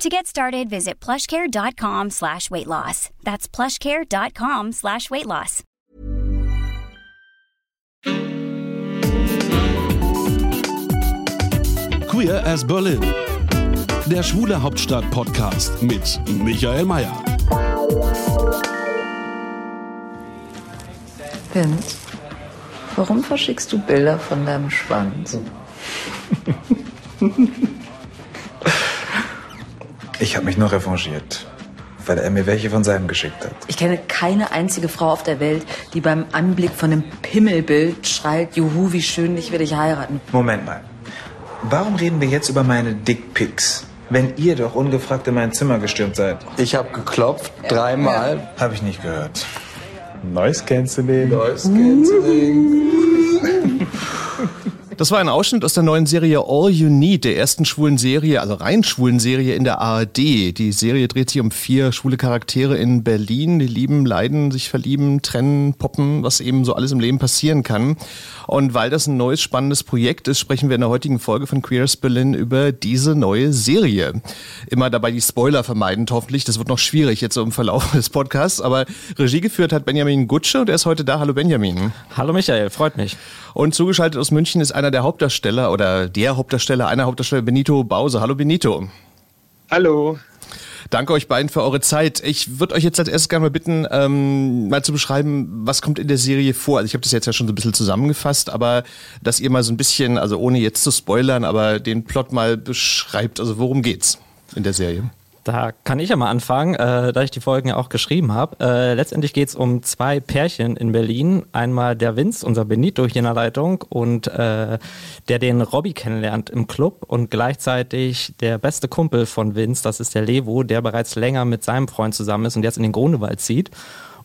To get started, visit plushcare.com slash weight loss. That's plushcare.com slash weight loss. Queer as Berlin. Der Schwule Hauptstadt-Podcast mit Michael Mayer. Vince, warum verschickst du Bilder von deinem Schwanz? Ich habe mich nur revanchiert, weil er mir welche von seinem geschickt hat. Ich kenne keine einzige Frau auf der Welt, die beim Anblick von einem Pimmelbild schreit, juhu, wie schön, ich will dich heiraten. Moment mal. Warum reden wir jetzt über meine Dickpics? Wenn ihr doch ungefragt in mein Zimmer gestürmt seid. Ich habe geklopft, dreimal. Habe ich nicht gehört. Noise Cancelling. Noise Cancelling. Das war ein Ausschnitt aus der neuen Serie All You Need, der ersten schwulen Serie, also rein schwulen Serie in der ARD. Die Serie dreht sich um vier schwule Charaktere in Berlin, die lieben, leiden, sich verlieben, trennen, poppen, was eben so alles im Leben passieren kann. Und weil das ein neues, spannendes Projekt ist, sprechen wir in der heutigen Folge von Queers Berlin über diese neue Serie. Immer dabei die Spoiler vermeidend, hoffentlich. Das wird noch schwierig jetzt so im Verlauf des Podcasts. Aber Regie geführt hat Benjamin Gutsche und er ist heute da. Hallo Benjamin. Hallo Michael, freut mich. Und zugeschaltet aus München ist einer der Hauptdarsteller oder der Hauptdarsteller, einer Hauptdarsteller, Benito Bause. Hallo Benito. Hallo. Danke euch beiden für eure Zeit. Ich würde euch jetzt als erstes gerne mal bitten, ähm, mal zu beschreiben, was kommt in der Serie vor. Also ich habe das jetzt ja schon so ein bisschen zusammengefasst, aber dass ihr mal so ein bisschen, also ohne jetzt zu spoilern, aber den Plot mal beschreibt. Also worum geht's in der Serie? Da kann ich ja mal anfangen, äh, da ich die Folgen ja auch geschrieben habe. Äh, letztendlich geht es um zwei Pärchen in Berlin. Einmal der Vince, unser Benito hier in der Leitung, und äh, der den Robby kennenlernt im Club und gleichzeitig der beste Kumpel von Vince, das ist der Levo, der bereits länger mit seinem Freund zusammen ist und jetzt in den Grunewald zieht.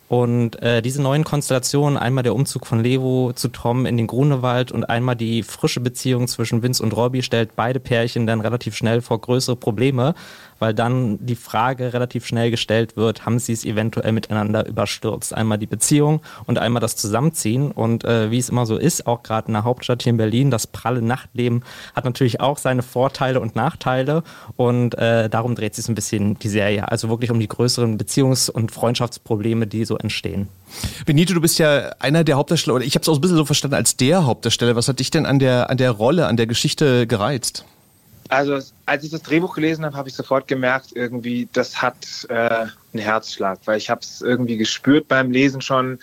Und äh, diese neuen Konstellationen, einmal der Umzug von Levo zu Tom in den Grunewald und einmal die frische Beziehung zwischen Vince und Robbie stellt beide Pärchen dann relativ schnell vor größere Probleme, weil dann die Frage relativ schnell gestellt wird, haben sie es eventuell miteinander überstürzt? Einmal die Beziehung und einmal das Zusammenziehen. Und äh, wie es immer so ist, auch gerade in der Hauptstadt hier in Berlin, das pralle Nachtleben hat natürlich auch seine Vorteile und Nachteile. Und äh, darum dreht sich so ein bisschen die Serie. Also wirklich um die größeren Beziehungs- und Freundschaftsprobleme, die so entstehen. Benito, du bist ja einer der Hauptdarsteller, oder ich habe es auch ein bisschen so verstanden als der Hauptdarsteller. Was hat dich denn an der, an der Rolle, an der Geschichte gereizt? Also als ich das Drehbuch gelesen habe, habe ich sofort gemerkt, irgendwie, das hat äh, einen Herzschlag, weil ich habe es irgendwie gespürt beim Lesen schon,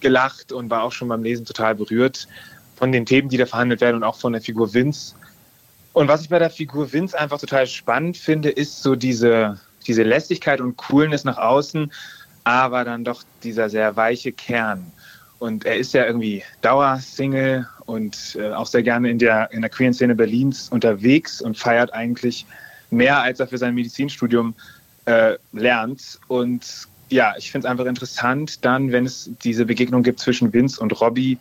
gelacht und war auch schon beim Lesen total berührt von den Themen, die da verhandelt werden und auch von der Figur Vince. Und was ich bei der Figur Vince einfach total spannend finde, ist so diese, diese Lässigkeit und Coolness nach außen, aber dann doch dieser sehr weiche Kern. Und er ist ja irgendwie Dauersingle und äh, auch sehr gerne in der, in der queeren Szene Berlins unterwegs und feiert eigentlich mehr, als er für sein Medizinstudium äh, lernt. Und ja, ich finde es einfach interessant, dann, wenn es diese Begegnung gibt zwischen Vince und Robbie,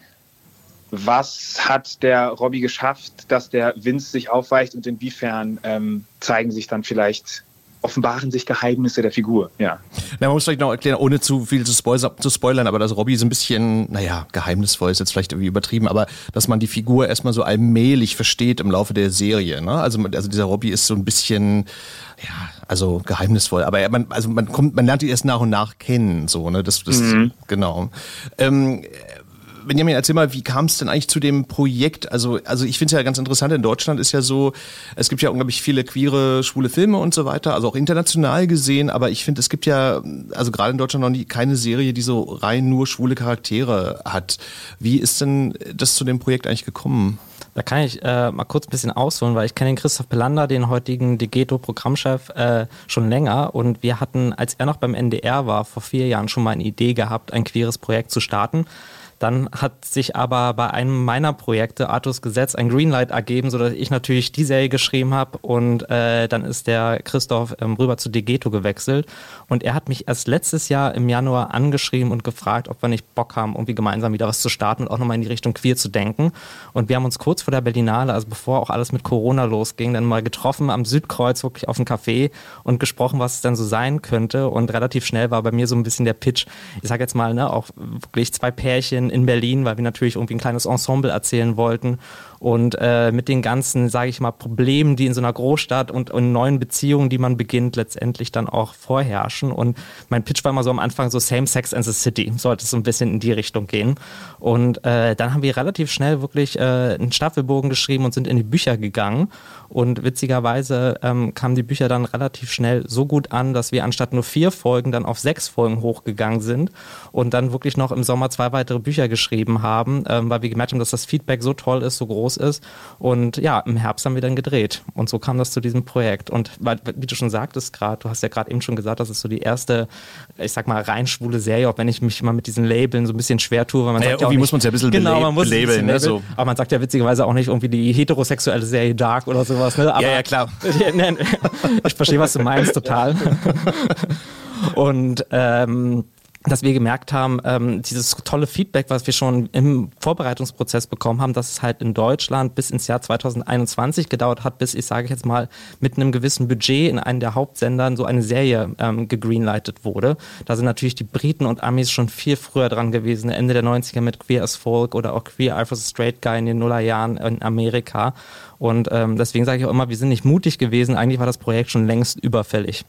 was hat der Robbie geschafft, dass der Vince sich aufweicht und inwiefern ähm, zeigen sich dann vielleicht offenbaren sich Geheimnisse der Figur, ja. Na, man muss vielleicht noch erklären, ohne zu viel zu, spoil zu spoilern, aber dass Robbie so ein bisschen, naja, geheimnisvoll ist jetzt vielleicht irgendwie übertrieben, aber dass man die Figur erstmal so allmählich versteht im Laufe der Serie. Ne? Also, also dieser Robbie ist so ein bisschen, ja, also geheimnisvoll, aber man, also man kommt, man lernt ihn erst nach und nach kennen, so, ne? Das, das mhm. genau. Ähm, Benjamin, erzähl mal, wie kam es denn eigentlich zu dem Projekt? Also, also ich finde es ja ganz interessant, in Deutschland ist ja so, es gibt ja unglaublich viele queere, schwule Filme und so weiter, also auch international gesehen, aber ich finde, es gibt ja, also gerade in Deutschland noch nie keine Serie, die so rein nur schwule Charaktere hat. Wie ist denn das zu dem Projekt eigentlich gekommen? Da kann ich äh, mal kurz ein bisschen ausholen, weil ich kenne den Christoph Pelander, den heutigen Degeto-Programmchef, äh, schon länger. Und wir hatten, als er noch beim NDR war, vor vier Jahren schon mal eine Idee gehabt, ein queeres Projekt zu starten Dann hat sich aber bei einem meiner Projekte, Artus Gesetz, ein Greenlight ergeben, sodass ich natürlich die Serie geschrieben habe und äh, dann ist der Christoph ähm, rüber zu Degeto gewechselt und er hat mich erst letztes Jahr im Januar angeschrieben und gefragt, ob wir nicht Bock haben, irgendwie gemeinsam wieder was zu starten und auch nochmal in die Richtung queer zu denken. Und wir haben uns kurz vor der Berlinale, also bevor auch alles mit Corona losging, dann mal getroffen am Südkreuz, wirklich auf dem Café und gesprochen, was es denn so sein könnte. Und relativ schnell war bei mir so ein bisschen der Pitch, ich sage jetzt mal, ne, auch wirklich zwei Pärchen in Berlin, weil wir natürlich irgendwie ein kleines Ensemble erzählen wollten und äh, mit den ganzen, sage ich mal, Problemen, die in so einer Großstadt und, und neuen Beziehungen, die man beginnt, letztendlich dann auch vorherrschen. Und mein Pitch war immer so am Anfang so Same Sex and the City, sollte es so ein bisschen in die Richtung gehen. Und äh, dann haben wir relativ schnell wirklich äh, einen Staffelbogen geschrieben und sind in die Bücher gegangen. Und witzigerweise ähm, kamen die Bücher dann relativ schnell so gut an, dass wir anstatt nur vier Folgen dann auf sechs Folgen hochgegangen sind und dann wirklich noch im Sommer zwei weitere Bücher geschrieben haben, ähm, weil wir gemerkt haben, dass das Feedback so toll ist, so groß ist. Und ja, im Herbst haben wir dann gedreht. Und so kam das zu diesem Projekt. Und wie du schon sagtest gerade, du hast ja gerade eben schon gesagt, das ist so die erste, ich sag mal, rein schwule Serie, auch wenn ich mich mal mit diesen Labeln so ein bisschen schwer tue, weil man naja, sagt ja auch nicht, muss man es ja ein bisschen genau, man muss labeln. Ne, so. Aber man sagt ja witzigerweise auch nicht irgendwie die heterosexuelle Serie Dark oder sowas. Ne? Aber, ja, ja, klar. ich verstehe, was du meinst, total. Und ähm, dass wir gemerkt haben, ähm, dieses tolle Feedback, was wir schon im Vorbereitungsprozess bekommen haben, dass es halt in Deutschland bis ins Jahr 2021 gedauert hat, bis ich sage jetzt mal mit einem gewissen Budget in einem der Hauptsendern so eine Serie ähm, gegreenlightet wurde. Da sind natürlich die Briten und Amis schon viel früher dran gewesen, Ende der 90er mit Queer as Folk oder auch Queer Eye for the Straight Guy in den Nullerjahren in Amerika. Und ähm, deswegen sage ich auch immer, wir sind nicht mutig gewesen. Eigentlich war das Projekt schon längst überfällig.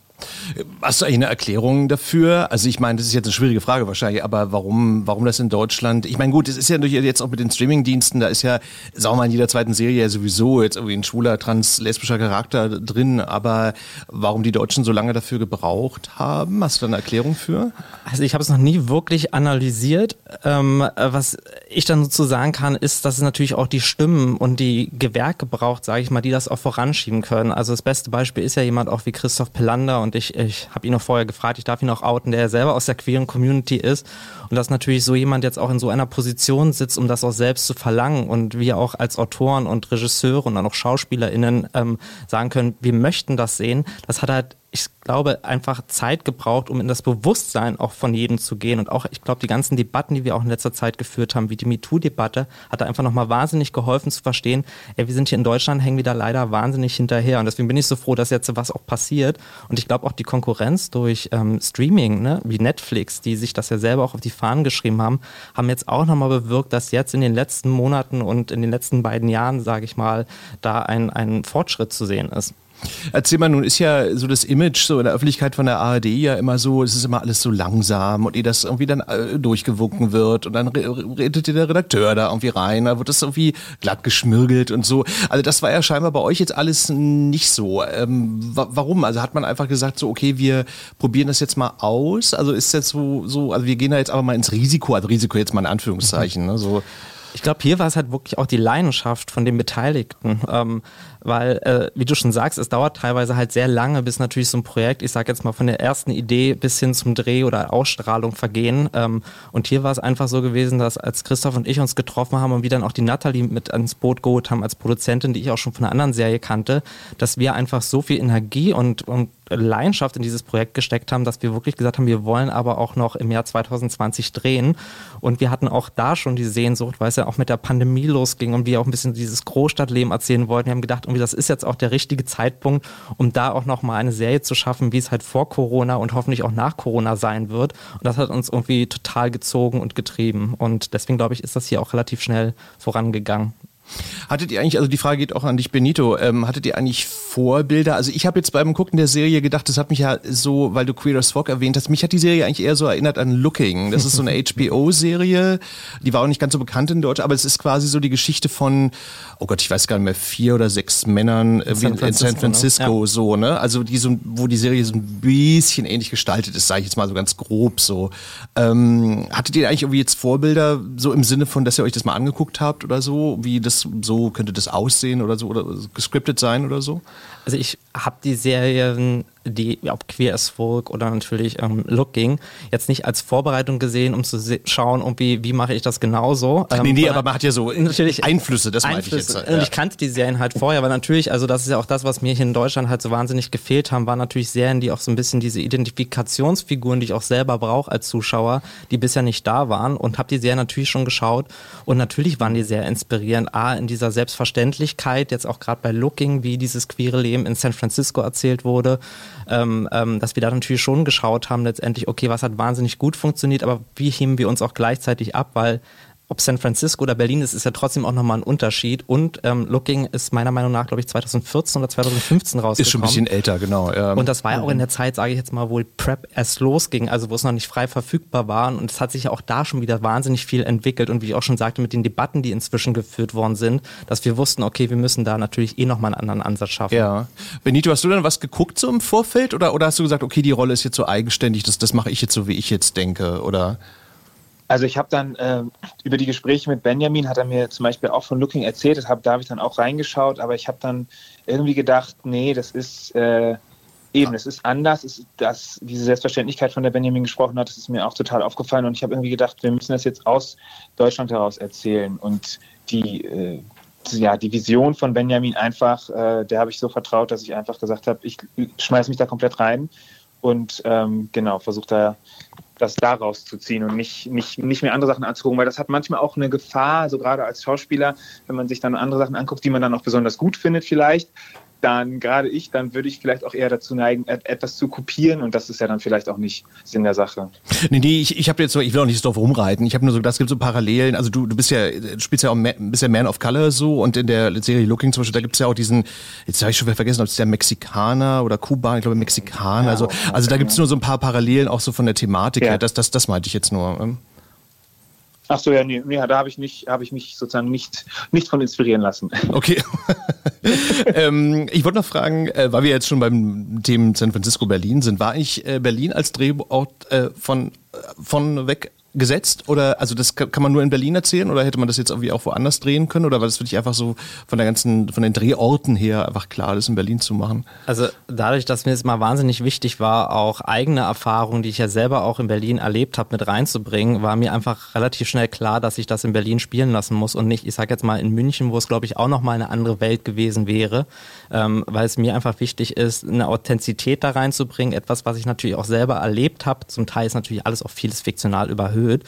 Hast du eigentlich eine Erklärung dafür? Also ich meine, das ist jetzt eine schwierige Frage wahrscheinlich, aber warum, warum das in Deutschland? Ich meine, gut, es ist ja jetzt auch mit den Streamingdiensten, da ist ja, sagen wir mal, in jeder zweiten Serie ja sowieso jetzt irgendwie ein schwuler, trans, lesbischer Charakter drin, aber warum die Deutschen so lange dafür gebraucht haben? Hast du da eine Erklärung für? Also ich habe es noch nie wirklich analysiert. Ähm, was ich dann so sagen kann, ist, dass es natürlich auch die Stimmen und die Gewerke braucht, sage ich mal, die das auch voranschieben können. Also das beste Beispiel ist ja jemand auch wie Christoph Pelander und ich, ich habe ihn noch vorher gefragt, ich darf ihn auch outen, der selber aus der queeren Community ist und dass natürlich so jemand jetzt auch in so einer Position sitzt, um das auch selbst zu verlangen und wir auch als Autoren und Regisseure und dann auch SchauspielerInnen ähm, sagen können, wir möchten das sehen, das hat halt ich glaube, einfach Zeit gebraucht, um in das Bewusstsein auch von jedem zu gehen. Und auch, ich glaube, die ganzen Debatten, die wir auch in letzter Zeit geführt haben, wie die MeToo-Debatte, hat da einfach nochmal wahnsinnig geholfen zu verstehen, ey, wir sind hier in Deutschland, hängen wieder leider wahnsinnig hinterher. Und deswegen bin ich so froh, dass jetzt was auch passiert. Und ich glaube auch die Konkurrenz durch ähm, Streaming, ne, wie Netflix, die sich das ja selber auch auf die Fahnen geschrieben haben, haben jetzt auch nochmal bewirkt, dass jetzt in den letzten Monaten und in den letzten beiden Jahren, sage ich mal, da ein, ein Fortschritt zu seden ist. Erzähl mal, nun ist ja so das Image so in der Öffentlichkeit von der ARD ja immer so, es ist immer alles so langsam und ehe das irgendwie dann äh, durchgewunken wird und dann redet der Redakteur da irgendwie rein, da wird das irgendwie glatt geschmirgelt und so. Also das war ja scheinbar bei euch jetzt alles nicht so. Ähm, warum? Also hat man einfach gesagt so, okay, wir probieren das jetzt mal aus? Also ist jetzt so, so also wir gehen da jetzt aber mal ins Risiko, also Risiko jetzt mal in Anführungszeichen, ne? so. Ich glaube, hier war es halt wirklich auch die Leidenschaft von den Beteiligten. Ähm, weil, äh, wie du schon sagst, es dauert teilweise halt sehr lange, bis natürlich so ein Projekt, ich sag jetzt mal von der ersten Idee bis hin zum Dreh oder Ausstrahlung vergehen. Ähm, und hier war es einfach so gewesen, dass als Christoph und ich uns getroffen haben und wir dann auch die Natalie mit ans Boot geholt haben als Produzentin, die ich auch schon von einer anderen Serie kannte, dass wir einfach so viel Energie und, und Leidenschaft in dieses Projekt gesteckt haben, dass wir wirklich gesagt haben, wir wollen aber auch noch im Jahr 2020 drehen. Und wir hatten auch da schon die Sehnsucht, weil es ja auch mit der Pandemie losging und wir auch ein bisschen dieses Großstadtleben erzählen wollten. Wir haben gedacht, irgendwie das ist jetzt auch der richtige Zeitpunkt, um da auch nochmal eine Serie zu schaffen, wie es halt vor Corona und hoffentlich auch nach Corona sein wird. Und das hat uns irgendwie total gezogen und getrieben. Und deswegen glaube ich, ist das hier auch relativ schnell vorangegangen. Hattet ihr eigentlich, also die Frage geht auch an dich, Benito, ähm, hattet ihr eigentlich Vorbilder? Also ich habe jetzt beim Gucken der Serie gedacht, das hat mich ja so, weil du Queer as Folk erwähnt hast, mich hat die Serie eigentlich eher so erinnert an Looking. Das ist so eine HBO-Serie, die war auch nicht ganz so bekannt in Deutsch, aber es ist quasi so die Geschichte von, oh Gott, ich weiß gar nicht mehr, vier oder sechs Männern in, San Francisco, in San Francisco ne? so, ne? Also die so, wo die Serie so ein bisschen ähnlich gestaltet ist, sage ich jetzt mal so ganz grob so. Ähm, hattet ihr eigentlich irgendwie jetzt Vorbilder so im Sinne von, dass ihr euch das mal angeguckt habt oder so, wie das so könnte das aussehen oder so oder gescriptet sein oder so? Also ich habe die Serien, die ob Queer as Folk oder natürlich ähm, Looking, jetzt nicht als Vorbereitung gesehen, um zu schauen, irgendwie, wie mache ich das genauso. Ähm, nee, nee, aber man hat ja so natürlich Einflüsse, das meinte ich jetzt. Ja. Und ich kannte die Serien halt vorher, aber natürlich, also das ist ja auch das, was mir hier in Deutschland halt so wahnsinnig gefehlt haben, waren natürlich Serien, die auch so ein bisschen diese Identifikationsfiguren, die ich auch selber brauche als Zuschauer, die bisher nicht da waren und habe die Serien natürlich schon geschaut und natürlich waren die sehr inspirierend. A, in dieser Selbstverständlichkeit, jetzt auch gerade bei Looking, wie dieses queere Leben in San Francisco erzählt wurde, ähm, ähm, dass wir da natürlich schon geschaut haben, letztendlich, okay, was hat wahnsinnig gut funktioniert, aber wie heben wir uns auch gleichzeitig ab, weil ob San Francisco oder Berlin ist, ist ja trotzdem auch nochmal ein Unterschied. Und ähm, Looking ist meiner Meinung nach, glaube ich, 2014 oder 2015 rausgekommen. Ist schon ein bisschen älter, genau. Ja. Und das war ja auch in der Zeit, sage ich jetzt mal, wo Prep erst losging, also wo es noch nicht frei verfügbar war. Und es hat sich ja auch da schon wieder wahnsinnig viel entwickelt. Und wie ich auch schon sagte, mit den Debatten, die inzwischen geführt worden sind, dass wir wussten, okay, wir müssen da natürlich eh nochmal einen anderen Ansatz schaffen. Ja. Benito, hast du denn was geguckt so im Vorfeld? Oder, oder hast du gesagt, okay, die Rolle ist jetzt so eigenständig, das, das mache ich jetzt so, wie ich jetzt denke? Oder... Also ich habe dann äh, über die Gespräche mit Benjamin, hat er mir zum Beispiel auch von Looking erzählt, das hab, da habe ich dann auch reingeschaut, aber ich habe dann irgendwie gedacht, nee, das ist äh, eben, es ist anders, ist das, diese Selbstverständlichkeit, von der Benjamin gesprochen hat, das ist mir auch total aufgefallen und ich habe irgendwie gedacht, wir müssen das jetzt aus Deutschland heraus erzählen und die, äh, ja, die Vision von Benjamin einfach, äh, der habe ich so vertraut, dass ich einfach gesagt habe, ich schmeiße mich da komplett rein und ähm, genau, versuche da das daraus zu ziehen und nicht, nicht, nicht mehr andere Sachen anzugucken, weil das hat manchmal auch eine Gefahr, so gerade als Schauspieler, wenn man sich dann andere Sachen anguckt, die man dann auch besonders gut findet vielleicht, dann gerade ich, dann würde ich vielleicht auch eher dazu neigen, etwas zu kopieren und das ist ja dann vielleicht auch nicht Sinn der Sache. Nee, nee, ich, ich habe jetzt so, ich will auch nicht drauf rumreiten, ich habe nur so, das gibt so Parallelen, also du, du bist ja, du spielst ja auch, bist ja Man of Color so und in der Serie Looking zum Beispiel, da gibt es ja auch diesen, jetzt habe ich schon wieder vergessen, ob es der Mexikaner oder Kuban, ich glaube Mexikaner, ja, also, also da gibt es nur so ein paar Parallelen auch so von der Thematik ja. her, das, das, das meinte ich jetzt nur. Ach so, ja, nee, nee da habe ich, nicht, hab ich mich sozusagen nicht, nicht von inspirieren lassen. Okay. ähm, ich wollte noch fragen, äh, weil wir jetzt schon beim Thema San Francisco Berlin sind, war ich äh, Berlin als Drehort äh, von, äh, von weg gesetzt? Oder also das kann man nur in Berlin erzählen oder hätte man das jetzt irgendwie auch woanders drehen können? Oder war das wirklich einfach so von der ganzen, von den Drehorten her einfach klar, das in Berlin zu machen? Also dadurch, dass mir es mal wahnsinnig wichtig war, auch eigene Erfahrungen, die ich ja selber auch in Berlin erlebt habe, mit reinzubringen, war mir einfach relativ schnell klar, dass ich das in Berlin spielen lassen muss und nicht, ich sag jetzt mal in München, wo es glaube ich auch nochmal eine andere Welt gewesen wäre, ähm, weil es mir einfach wichtig ist, eine Authentizität da reinzubringen, etwas, was ich natürlich auch selber erlebt habe. Zum Teil ist natürlich alles auch vieles fiktional überhöht erhöht.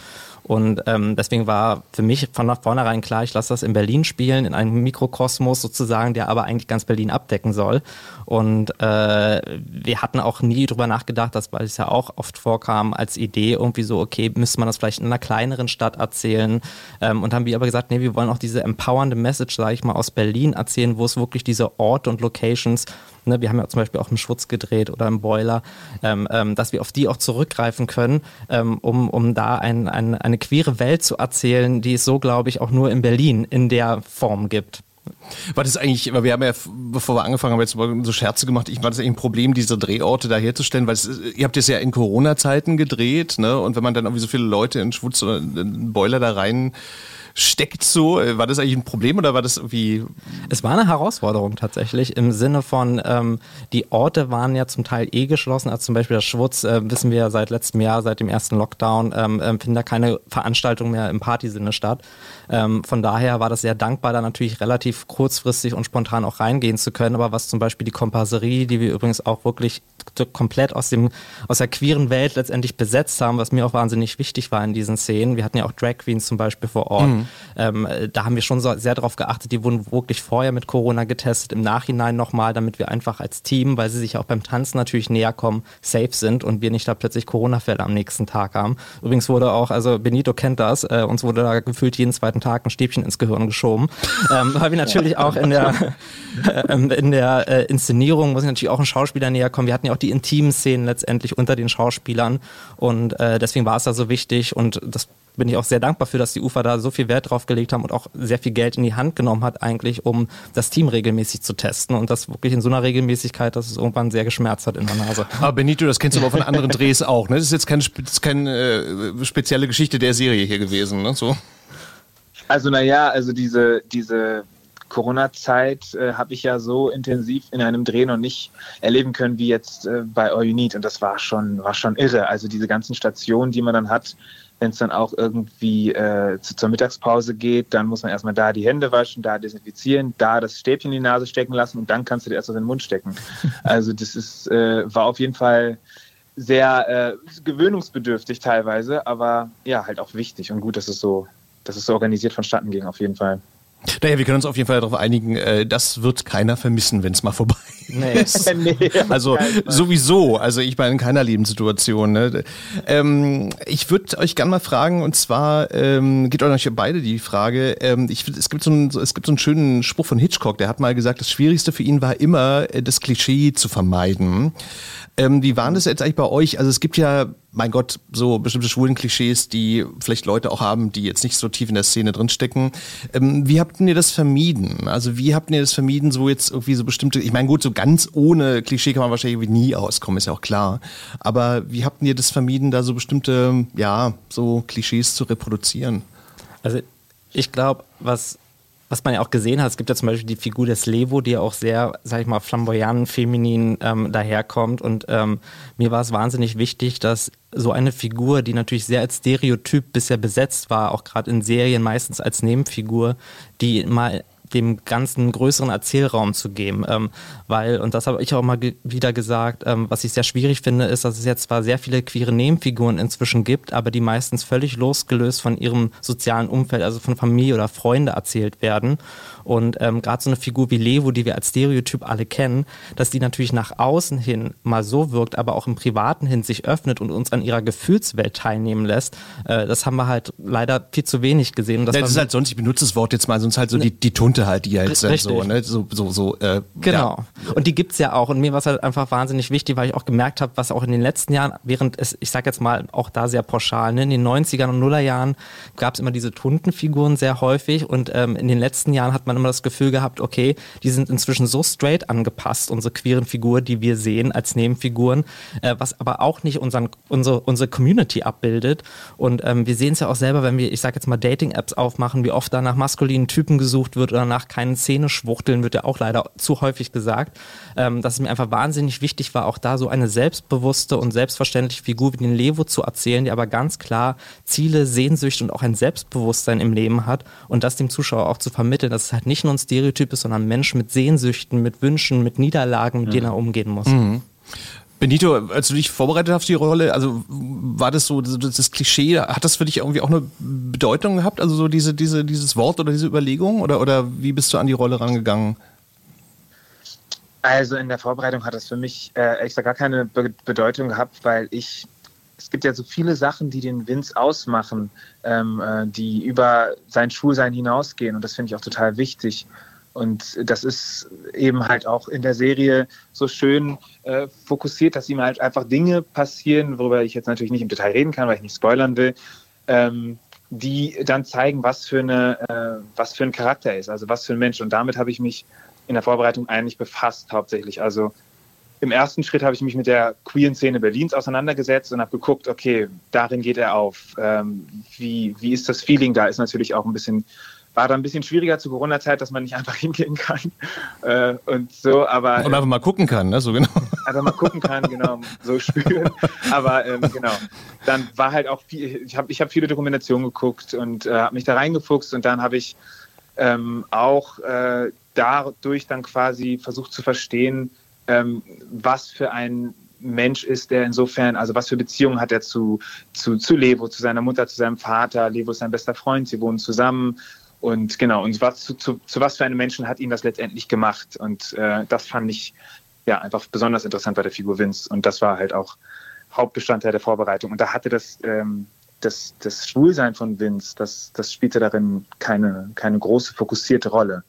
Und ähm, deswegen war für mich von vornherein klar, ich lasse das in Berlin spielen, in einem Mikrokosmos sozusagen, der aber eigentlich ganz Berlin abdecken soll. Und äh, wir hatten auch nie drüber nachgedacht, dass, weil es ja auch oft vorkam, als Idee irgendwie so, okay, müsste man das vielleicht in einer kleineren Stadt erzählen. Ähm, und haben wir aber gesagt, nee, wir wollen auch diese empowernde Message, sage ich mal, aus Berlin erzählen, wo es wirklich diese Orte und Locations Ne, wir haben ja zum Beispiel auch im Schwutz gedreht oder im Boiler, ähm, ähm, dass wir auf die auch zurückgreifen können, ähm, um, um da ein, ein, eine queere Welt zu erzählen, die es so, glaube ich, auch nur in Berlin in der Form gibt. War das eigentlich, weil wir haben ja, bevor wir angefangen haben, jetzt so Scherze gemacht, ich war das eigentlich ein Problem, diese Drehorte da herzustellen, weil es, ihr habt das ja in Corona-Zeiten gedreht, ne? Und wenn man dann irgendwie so viele Leute in Schwutz oder in Boiler da rein steckt so? War das eigentlich ein Problem oder war das irgendwie? Es war eine Herausforderung tatsächlich im Sinne von, ähm, die Orte waren ja zum Teil eh geschlossen. Also zum Beispiel das Schwutz, äh, wissen wir ja seit letztem Jahr, seit dem ersten Lockdown, ähm, äh, finden da keine Veranstaltungen mehr im Partysinne statt. Ähm, von daher war das sehr dankbar, da natürlich relativ kurzfristig und spontan auch reingehen zu können. Aber was zum Beispiel die Komparserie, die wir übrigens auch wirklich komplett aus dem aus der queeren Welt letztendlich besetzt haben, was mir auch wahnsinnig wichtig war in diesen Szenen. Wir hatten ja auch Drag Queens zum Beispiel vor Ort. Mhm. Ähm, da haben wir schon so sehr darauf geachtet. Die wurden wirklich vorher mit Corona getestet, im Nachhinein nochmal, damit wir einfach als Team, weil sie sich auch beim Tanzen natürlich näher kommen, safe sind und wir nicht da plötzlich Corona-Fälle am nächsten Tag haben. Übrigens wurde auch, also Benito kennt das, äh, uns wurde da gefühlt jeden zweiten Tag ein Stäbchen ins Gehirn geschoben, ähm, weil wir natürlich auch in der äh, in der äh, Inszenierung muss ich natürlich auch ein Schauspieler näher kommen. Wir hatten ja auch die intimen Szenen letztendlich unter den Schauspielern und äh, deswegen war es da so wichtig und das bin ich auch sehr dankbar für, dass die UFA da so viel Wert drauf gelegt haben und auch sehr viel Geld in die Hand genommen hat, eigentlich, um das Team regelmäßig zu testen und das wirklich in so einer Regelmäßigkeit, dass es irgendwann sehr geschmerzt hat in der Nase. Aber Benito, das kennst du aber von anderen Drehs auch, ne? Das ist jetzt keine, keine äh, spezielle Geschichte der Serie hier gewesen, ne? So. Also naja, also diese, diese Corona-Zeit äh, habe ich ja so intensiv in einem Dreh noch nicht erleben können wie jetzt äh, bei All You Need. Und das war schon, war schon irre. Also diese ganzen Stationen, die man dann hat, wenn es dann auch irgendwie äh, zu, zur Mittagspause geht, dann muss man erstmal da die Hände waschen, da desinfizieren, da das Stäbchen in die Nase stecken lassen und dann kannst du dir erst in den Mund stecken. Also das ist, äh, war auf jeden Fall sehr äh, gewöhnungsbedürftig teilweise, aber ja, halt auch wichtig und gut, dass es so, dass es so organisiert vonstatten ging, auf jeden Fall. Naja, wir können uns auf jeden Fall darauf einigen, äh, das wird keiner vermissen, wenn es mal vorbei Nee. ist. Nee, also sowieso, also ich meine in keiner Lebenssituation. Ne? Ähm, ich würde euch gerne mal fragen, und zwar ähm, geht euch beide die Frage, ähm, ich, es, gibt so einen, es gibt so einen schönen Spruch von Hitchcock, der hat mal gesagt, das Schwierigste für ihn war immer, äh, das Klischee zu vermeiden. Ähm, wie waren das jetzt eigentlich bei euch? Also es gibt ja, mein Gott, so bestimmte schwulen Klischees, die vielleicht Leute auch haben, die jetzt nicht so tief in der Szene drinstecken. Ähm, wie habt ihr das vermieden? Also wie habt ihr das vermieden, so jetzt irgendwie so bestimmte, ich meine gut, so ganz ohne Klischee kann man wahrscheinlich nie auskommen, ist ja auch klar. Aber wie habt ihr das vermieden, da so bestimmte, ja, so Klischees zu reproduzieren? Also ich glaube, was, was man ja auch gesehen hat, es gibt ja zum Beispiel die Figur des Levo, die ja auch sehr, sag ich mal, flamboyant, feminin ähm, daherkommt. Und ähm, mir war es wahnsinnig wichtig, dass so eine Figur, die natürlich sehr als Stereotyp bisher besetzt war, auch gerade in Serien meistens als Nebenfigur, die mal dem ganzen größeren Erzählraum zu geben. Ähm, weil, und das habe ich auch mal ge wieder gesagt, ähm, was ich sehr schwierig finde, ist, dass es jetzt zwar sehr viele queere Nebenfiguren inzwischen gibt, aber die meistens völlig losgelöst von ihrem sozialen Umfeld, also von Familie oder Freunde erzählt werden. Und ähm, gerade so eine Figur wie Levo, die wir als Stereotyp alle kennen, dass die natürlich nach außen hin mal so wirkt, aber auch im Privaten hin sich öffnet und uns an ihrer Gefühlswelt teilnehmen lässt, äh, das haben wir halt leider viel zu wenig gesehen. Und das, Ja, das ist halt sonst, ich benutze das Wort jetzt mal, sonst halt so die, die Tunte halt, die halt Richtig. so, ne? So, so, so, äh, Genau. Und die gibt's ja auch. Und mir war es halt einfach wahnsinnig wichtig, weil ich auch gemerkt habe, was auch in den letzten Jahren, während es, ich sag jetzt mal auch da sehr pauschal, ne, in den 90ern und Nullerjahren gab's immer diese Tuntenfiguren sehr häufig. Und ähm, in den letzten Jahren hat man immer das Gefühl gehabt, okay, die sind inzwischen so straight angepasst, unsere queeren Figuren, die wir sehen als Nebenfiguren, äh, was aber auch nicht unseren, unsere, unsere Community abbildet. Und ähm, wir sehen es ja auch selber, wenn wir, ich sag jetzt mal, Dating-Apps aufmachen, wie oft da nach maskulinen Typen gesucht wird oder nach keinen Szene-Schwuchteln, wird ja auch leider zu häufig gesagt, ähm, dass es mir einfach wahnsinnig wichtig war, auch da so eine selbstbewusste und selbstverständliche Figur wie den Levo zu erzählen, die aber ganz klar Ziele, Sehnsüchte und auch ein Selbstbewusstsein im Leben hat und das dem Zuschauer auch zu vermitteln, dass es halt nicht nur ein Stereotyp ist, sondern ein Mensch mit Sehnsüchten, mit Wünschen, mit Niederlagen, mit denen er umgehen muss. Benito, als du dich vorbereitet hast auf die Rolle, also war das so das, das Klischee, hat das für dich irgendwie auch eine Bedeutung gehabt, also so diese, diese, dieses Wort oder diese Überlegung oder, oder wie bist du an die Rolle rangegangen? Also in der Vorbereitung hat das für mich äh, extra gar keine Be Bedeutung gehabt, weil ich, es gibt ja so viele Sachen, die den Vince ausmachen, ähm, äh, die über sein Schulsein hinausgehen und das finde ich auch total wichtig. Und das ist eben halt auch in der Serie so schön äh, fokussiert, dass ihm halt einfach Dinge passieren, worüber ich jetzt natürlich nicht im Detail reden kann, weil ich nicht spoilern will, ähm, die dann zeigen, was für, eine, äh, was für ein Charakter er ist, also was für ein Mensch. Und damit habe ich mich in der Vorbereitung eigentlich befasst hauptsächlich. Also im ersten Schritt habe ich mich mit der queeren Szene Berlins auseinandergesetzt und habe geguckt, okay, darin geht er auf. Ähm, wie, wie ist das Feeling da? Ist natürlich auch ein bisschen, war da ein bisschen schwieriger zu Corona-Zeit, dass man nicht einfach hingehen kann äh, und so, aber Und einfach mal gucken kann, ne? So genau. einfach mal gucken kann, genau, so spüren. Aber ähm, genau, dann war halt auch viel, ich habe ich hab viele Dokumentationen geguckt und äh, habe mich da reingefuchst und dann habe ich ähm, auch äh, dadurch dann quasi versucht zu verstehen, ähm, was für ein Mensch ist der insofern, also was für Beziehungen hat er zu, zu, zu Levo, zu seiner Mutter, zu seinem Vater. Levo ist sein bester Freund, sie wohnen zusammen. Und genau, und was, zu, zu, zu was für einem Menschen hat ihn das letztendlich gemacht? Und äh, das fand ich ja einfach besonders interessant bei der Figur Vince. Und das war halt auch Hauptbestandteil der Vorbereitung. Und da hatte das, ähm, das, das Schwulsein von Vince, das, das spielte darin keine, keine große fokussierte Rolle.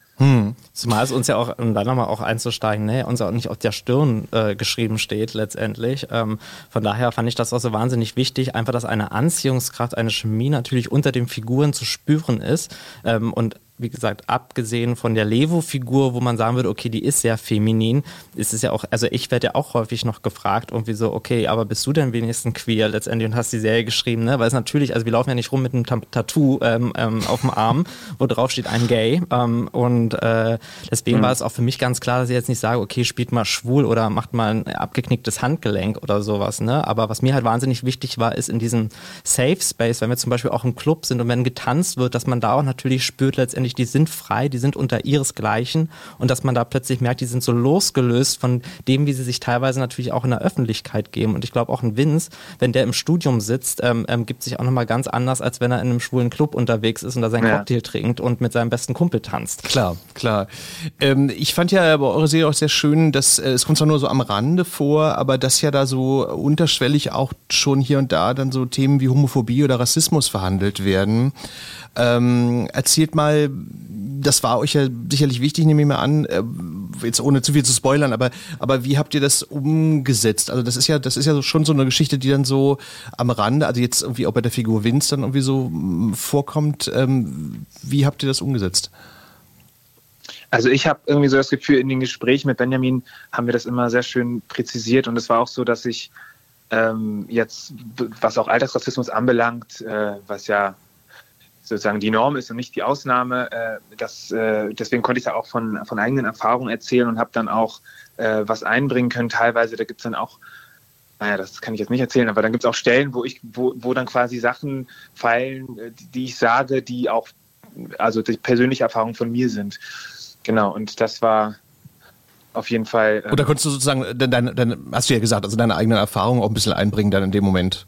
Zumal es uns ja auch, um da nochmal auch einzusteigen, ne, uns auch nicht auf der Stirn äh, geschrieben steht letztendlich. Ähm, von daher fand ich das auch so wahnsinnig wichtig, einfach, dass eine Anziehungskraft, eine Chemie natürlich unter den Figuren zu spüren ist. Ähm, und wie gesagt, abgesehen von der Levo-Figur, wo man sagen würde, okay, die ist sehr feminin, ist es ja auch, also ich werde ja auch häufig noch gefragt, irgendwie so, okay, aber bist du denn wenigstens queer letztendlich und hast die Serie geschrieben, ne? Weil es natürlich, also wir laufen ja nicht rum mit einem Tattoo ähm, ähm, auf dem Arm, wo drauf steht ein Gay. Ähm, und äh, deswegen mhm. war es auch für mich ganz klar, dass ich jetzt nicht sage, okay, spielt mal schwul oder macht mal ein abgeknicktes Handgelenk oder sowas, ne? Aber was mir halt wahnsinnig wichtig war, ist in diesem Safe Space, wenn wir zum Beispiel auch im Club sind und wenn getanzt wird, dass man da auch natürlich spürt letztendlich, letztendlich, die sind frei, die sind unter ihresgleichen und dass man da plötzlich merkt, die sind so losgelöst von dem, wie sie sich teilweise natürlich auch in der Öffentlichkeit geben. Und ich glaube auch ein Vince, wenn der im Studium sitzt, ähm, ähm, gibt sich auch nochmal ganz anders, als wenn er in einem schwulen Club unterwegs ist und da seinen ja. Cocktail trinkt und mit seinem besten Kumpel tanzt. Klar, klar. Ähm, ich fand ja bei eurer Serie auch sehr schön, dass äh, es kommt zwar nur so am Rande vor, aber dass ja da so unterschwellig auch schon hier und da dann so Themen wie Homophobie oder Rassismus verhandelt werden. Ähm, erzählt mal, das war euch ja sicherlich wichtig, nehme ich mal an, äh, jetzt ohne zu viel zu spoilern, aber, aber wie habt ihr das umgesetzt? Also das ist ja, das ist ja schon so eine Geschichte, die dann so am Rande, also jetzt irgendwie auch bei der Figur Vince dann irgendwie so mm, vorkommt. Ähm, wie habt ihr das umgesetzt? Also ich habe irgendwie so das Gefühl, in den Gesprächen mit Benjamin haben wir das immer sehr schön präzisiert und es war auch so, dass ich ähm, jetzt, was auch Alltagsrassismus anbelangt, äh, was ja sozusagen die Norm ist und nicht die Ausnahme. Äh, das, äh, deswegen konnte ich da auch von, von eigenen Erfahrungen erzählen und habe dann auch äh, was einbringen können. Teilweise, da gibt es dann auch, naja, das kann ich jetzt nicht erzählen, aber dann gibt es auch Stellen, wo ich, wo, wo dann quasi Sachen fallen, äh, die, ich sage, die auch, also die persönliche Erfahrung von mir sind. Genau, und das war auf jeden Fall. Äh, Oder konntest du sozusagen, dann, dann hast du ja gesagt, also deine eigenen Erfahrungen auch ein bisschen einbringen dann in dem Moment.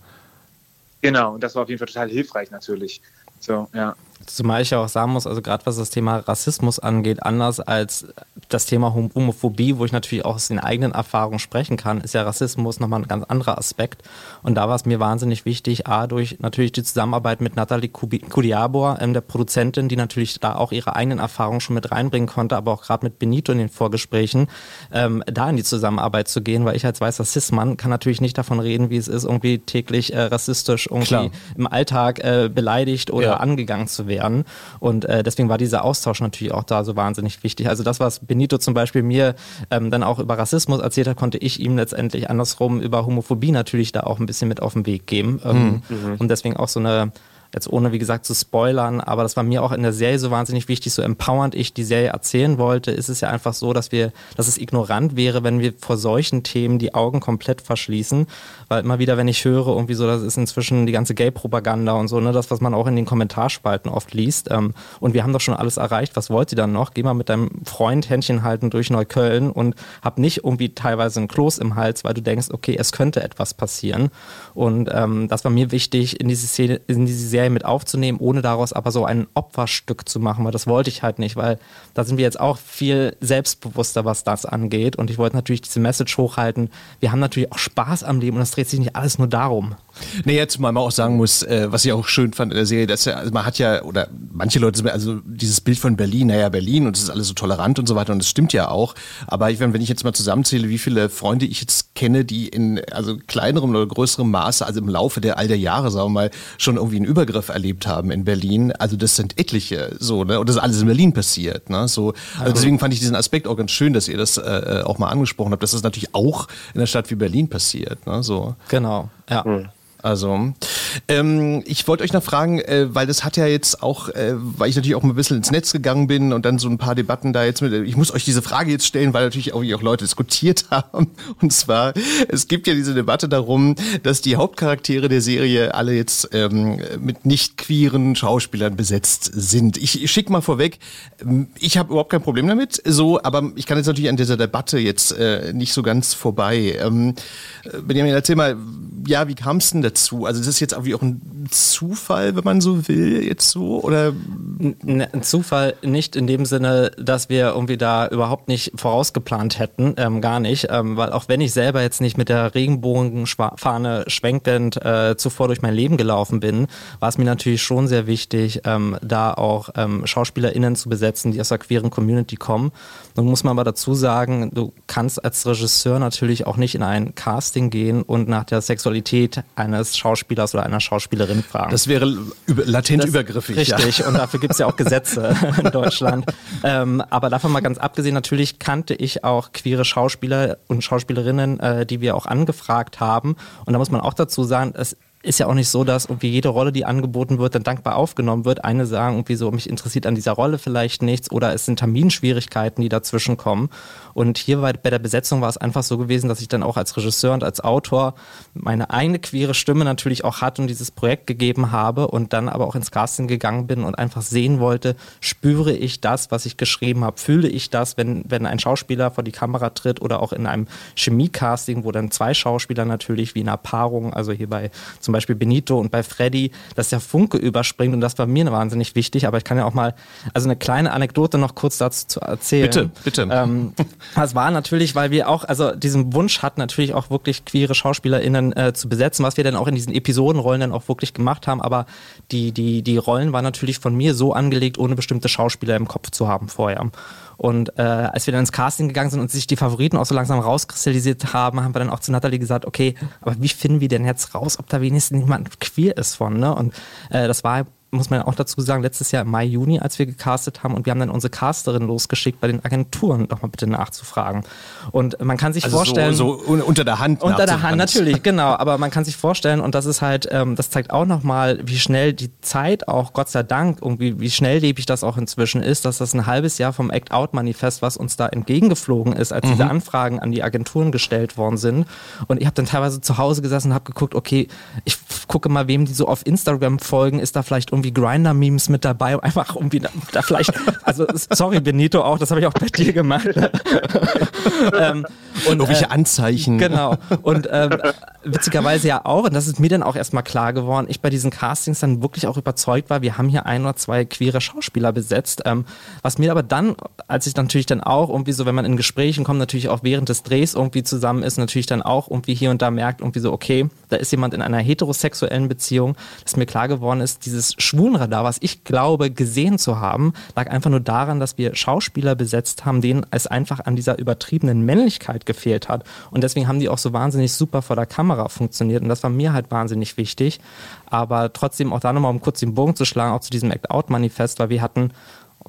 Genau, und das war auf jeden Fall total hilfreich natürlich. So, ja. Zumal ich ja auch sagen muss, also gerade was das Thema Rassismus angeht, anders als das Thema Homophobie, wo ich natürlich auch aus den eigenen Erfahrungen sprechen kann, ist ja Rassismus nochmal ein ganz anderer Aspekt. Und da war es mir wahnsinnig wichtig, A, durch natürlich die Zusammenarbeit mit Nathalie Kudiabor, ähm, der Produzentin, die natürlich da auch ihre eigenen Erfahrungen schon mit reinbringen konnte, aber auch gerade mit Benito in den Vorgesprächen, ähm, da in die Zusammenarbeit zu gehen, weil ich als weißer Cis-Mann kann natürlich nicht davon reden, wie es ist, irgendwie täglich äh, rassistisch irgendwie Klar. im Alltag äh, beleidigt oder ja. angegangen zu werden. Und äh, deswegen war dieser Austausch natürlich auch da so wahnsinnig wichtig. Also das, was Benito zum Beispiel mir ähm, dann auch über Rassismus erzählt hat, konnte ich ihm letztendlich andersrum über Homophobie natürlich da auch ein bisschen mit auf den Weg geben. Ähm, mhm. Und deswegen auch so eine Jetzt ohne, wie gesagt, zu spoilern, aber das war mir auch in der Serie so wahnsinnig wichtig, so empowernd ich die Serie erzählen wollte, ist es ja einfach so, dass wir, dass es ignorant wäre, wenn wir vor solchen Themen die Augen komplett verschließen. Weil immer wieder, wenn ich höre, irgendwie so, das ist inzwischen die ganze Gay-Propaganda und so, ne, das, was man auch in den Kommentarspalten oft liest. Ähm, und wir haben doch schon alles erreicht, was wollt ihr dann noch? Geh mal mit deinem Freund Händchen halten durch Neukölln und hab nicht irgendwie teilweise ein Kloß im Hals, weil du denkst, okay, es könnte etwas passieren. Und ähm, das war mir wichtig, in diese Szene, in diese Serie Serie mit aufzunehmen, ohne daraus aber so ein Opferstück zu machen, weil das wollte ich halt nicht, weil da sind wir jetzt auch viel selbstbewusster, was das angeht. Und ich wollte natürlich diese Message hochhalten. Wir haben natürlich auch Spaß am Leben und es dreht sich nicht alles nur darum. Nee, jetzt mal auch sagen muss, äh, was ich auch schön fand in der Serie, dass ja, also man hat ja, oder manche Leute, also dieses Bild von Berlin, naja, Berlin und es ist alles so tolerant und so weiter und das stimmt ja auch. Aber ich, wenn ich jetzt mal zusammenzähle, wie viele Freunde ich jetzt kenne, die in also kleinerem oder größerem Maße, also im Laufe der all der Jahre, sagen wir mal, schon irgendwie einen Übergriff erlebt haben in Berlin. Also das sind etliche so, ne? Und das ist alles in Berlin passiert, ne? So, also deswegen fand ich diesen Aspekt auch ganz schön, dass ihr das äh, auch mal angesprochen habt, dass das natürlich auch in einer Stadt wie Berlin passiert, ne? So. Genau, ja. Mhm. Also, ähm, ich wollte euch noch fragen, äh, weil das hat ja jetzt auch, äh, weil ich natürlich auch ein bisschen ins Netz gegangen bin und dann so ein paar Debatten da jetzt mit, ich muss euch diese Frage jetzt stellen, weil natürlich auch, auch Leute diskutiert haben. Und zwar, es gibt ja diese Debatte darum, dass die Hauptcharaktere der Serie alle jetzt ähm, mit nicht queeren Schauspielern besetzt sind. Ich, ich schicke mal vorweg, ähm, ich habe überhaupt kein Problem damit, so, aber ich kann jetzt natürlich an dieser Debatte jetzt äh, nicht so ganz vorbei. Ähm, äh, Benjamin, erzähl mal, ja, wie kam es denn dazu? Also das ist jetzt irgendwie auch ein Zufall, wenn man so will, jetzt so? Oder? Ein Zufall nicht in dem Sinne, dass wir irgendwie da überhaupt nicht vorausgeplant hätten, ähm, gar nicht. Ähm, weil auch wenn ich selber jetzt nicht mit der Regenbogenfahne schwenkend äh, zuvor durch mein Leben gelaufen bin, war es mir natürlich schon sehr wichtig, ähm, da auch ähm, SchauspielerInnen zu besetzen, die aus der queeren Community kommen. Nun muss man aber dazu sagen, du kannst als Regisseur natürlich auch nicht in ein Casting gehen und nach der Sexualität eines Schauspielers oder einer Schauspielerin fragen. Das wäre über, latent das, übergriffig. Richtig, ja. und dafür gibt es ja auch Gesetze in Deutschland. Ähm, aber davon mal ganz abgesehen, natürlich kannte ich auch queere Schauspieler und Schauspielerinnen, äh, die wir auch angefragt haben. Und da muss man auch dazu sagen, es ist ja auch nicht so, dass irgendwie jede Rolle, die angeboten wird, dann dankbar aufgenommen wird. Eine sagen irgendwie so, mich interessiert an dieser Rolle vielleicht nichts oder es sind Terminschwierigkeiten, die dazwischen kommen. Und hier bei, bei der Besetzung war es einfach so gewesen, dass ich dann auch als Regisseur und als Autor meine eigene queere Stimme natürlich auch hatte und dieses Projekt gegeben habe und dann aber auch ins Casting gegangen bin und einfach sehen wollte, spüre ich das, was ich geschrieben habe, fühle ich das, wenn, wenn ein Schauspieler vor die Kamera tritt oder auch in einem Chemiecasting, wo dann zwei Schauspieler natürlich wie in einer Paarung, also hier bei zum Beispiel Benito und bei Freddy, dass der Funke überspringt und das war mir wahnsinnig wichtig. Aber ich kann ja auch mal, also eine kleine Anekdote noch kurz dazu zu erzählen. Bitte, bitte. Ähm, das war natürlich, weil wir auch, also diesen Wunsch hatten, natürlich auch wirklich queere SchauspielerInnen äh, zu besetzen, was wir dann auch in diesen Episodenrollen dann auch wirklich gemacht haben. Aber die, die, die Rollen waren natürlich von mir so angelegt, ohne bestimmte Schauspieler im Kopf zu haben vorher. Und äh, als wir dann ins Casting gegangen sind und sich die Favoriten auch so langsam rauskristallisiert haben, haben wir dann auch zu Natalie gesagt, okay, aber wie finden wir denn jetzt raus, ob da wenigstens jemand queer ist von, ne? Und äh, das war muss man auch dazu sagen, letztes Jahr im Mai, Juni, als wir gecastet haben und wir haben dann unsere Casterin losgeschickt, bei den Agenturen nochmal bitte nachzufragen. Und man kann sich also vorstellen. So, so unter der Hand. Unter der Hand, natürlich, genau. Aber man kann sich vorstellen, und das ist halt, ähm, das zeigt auch nochmal, wie schnell die Zeit auch, Gott sei Dank, irgendwie, wie schnelllebig das auch inzwischen ist, dass das ein halbes Jahr vom Act-Out-Manifest, was uns da entgegengeflogen ist, als mhm. diese Anfragen an die Agenturen gestellt worden sind. Und ich habe dann teilweise zu Hause gesessen und habe geguckt, okay, ich gucke mal, wem die so auf Instagram folgen, ist da vielleicht irgendwie Grinder-Memes mit dabei, einfach irgendwie da, da, vielleicht, also sorry Benito auch, das habe ich auch bei dir gemacht. ähm, und irgendwelche äh, Anzeichen. Genau. Und ähm, witzigerweise ja auch, und das ist mir dann auch erstmal klar geworden, ich bei diesen Castings dann wirklich auch überzeugt war, wir haben hier ein oder zwei queere Schauspieler besetzt. Ähm, was mir aber dann, als ich natürlich dann auch irgendwie so, wenn man in Gesprächen kommt, natürlich auch während des Drehs irgendwie zusammen ist, natürlich dann auch irgendwie hier und da merkt, irgendwie so, okay, da ist jemand in einer heterosexuellen Beziehung, dass mir klar geworden ist, dieses Schwulenradar, was ich glaube, gesehen zu haben, lag einfach nur daran, dass wir Schauspieler besetzt haben, denen es einfach an dieser übertriebenen Männlichkeit gefehlt hat. Und deswegen haben die auch so wahnsinnig super vor der Kamera funktioniert. Und das war mir halt wahnsinnig wichtig. Aber trotzdem auch da nochmal, um kurz den Bogen zu schlagen, auch zu diesem Act-Out-Manifest, weil wir hatten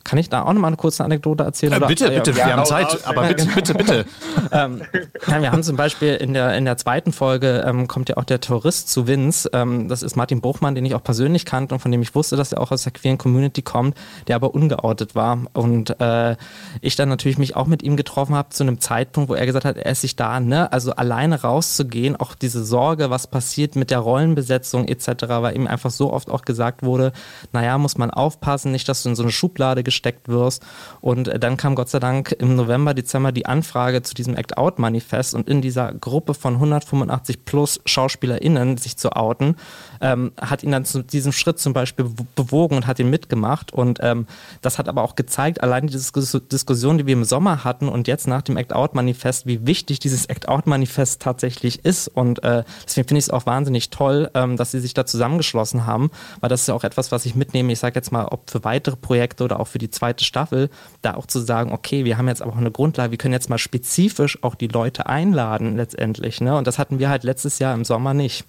kann ich da auch noch mal eine kurze Anekdote erzählen? Äh, bitte, bitte, ja, wir haben Zeit, aus, aber bitte, bitte, bitte. ähm, ja, wir haben zum Beispiel in der, in der zweiten Folge ähm, kommt ja auch der Tourist zu Vince. Ähm, das ist Martin Bruchmann, den ich auch persönlich kannte und von dem ich wusste, dass er auch aus der queeren Community kommt, der aber ungeoutet war. Und äh, ich dann natürlich mich auch mit ihm getroffen habe zu einem Zeitpunkt, wo er gesagt hat, er ist sich da, ne, also alleine rauszugehen, auch diese Sorge, was passiert mit der Rollenbesetzung etc., weil ihm einfach so oft auch gesagt wurde, naja, muss man aufpassen, nicht, dass du in so eine Schublade gesteckt wirst. Und äh, dann kam Gott sei Dank im November, Dezember die Anfrage zu diesem Act-Out-Manifest und in dieser Gruppe von 185 plus SchauspielerInnen sich zu outen, ähm, hat ihn dann zu diesem Schritt zum Beispiel bewogen und hat ihn mitgemacht. Und ähm, das hat aber auch gezeigt, allein die Diskussion, die wir im Sommer hatten und jetzt nach dem Act-Out-Manifest, wie wichtig dieses Act-Out-Manifest tatsächlich ist. Und äh, deswegen finde ich es auch wahnsinnig toll, ähm, dass sie sich da zusammengeschlossen haben, weil das ist ja auch etwas, was ich mitnehme. Ich sage jetzt mal, ob für weitere Projekte oder auch für die zweite Staffel, da auch zu sagen, okay, wir haben jetzt aber auch eine Grundlage, wir können jetzt mal spezifisch auch die Leute einladen letztendlich. Ne? Und das hatten wir halt letztes Jahr im Sommer nicht.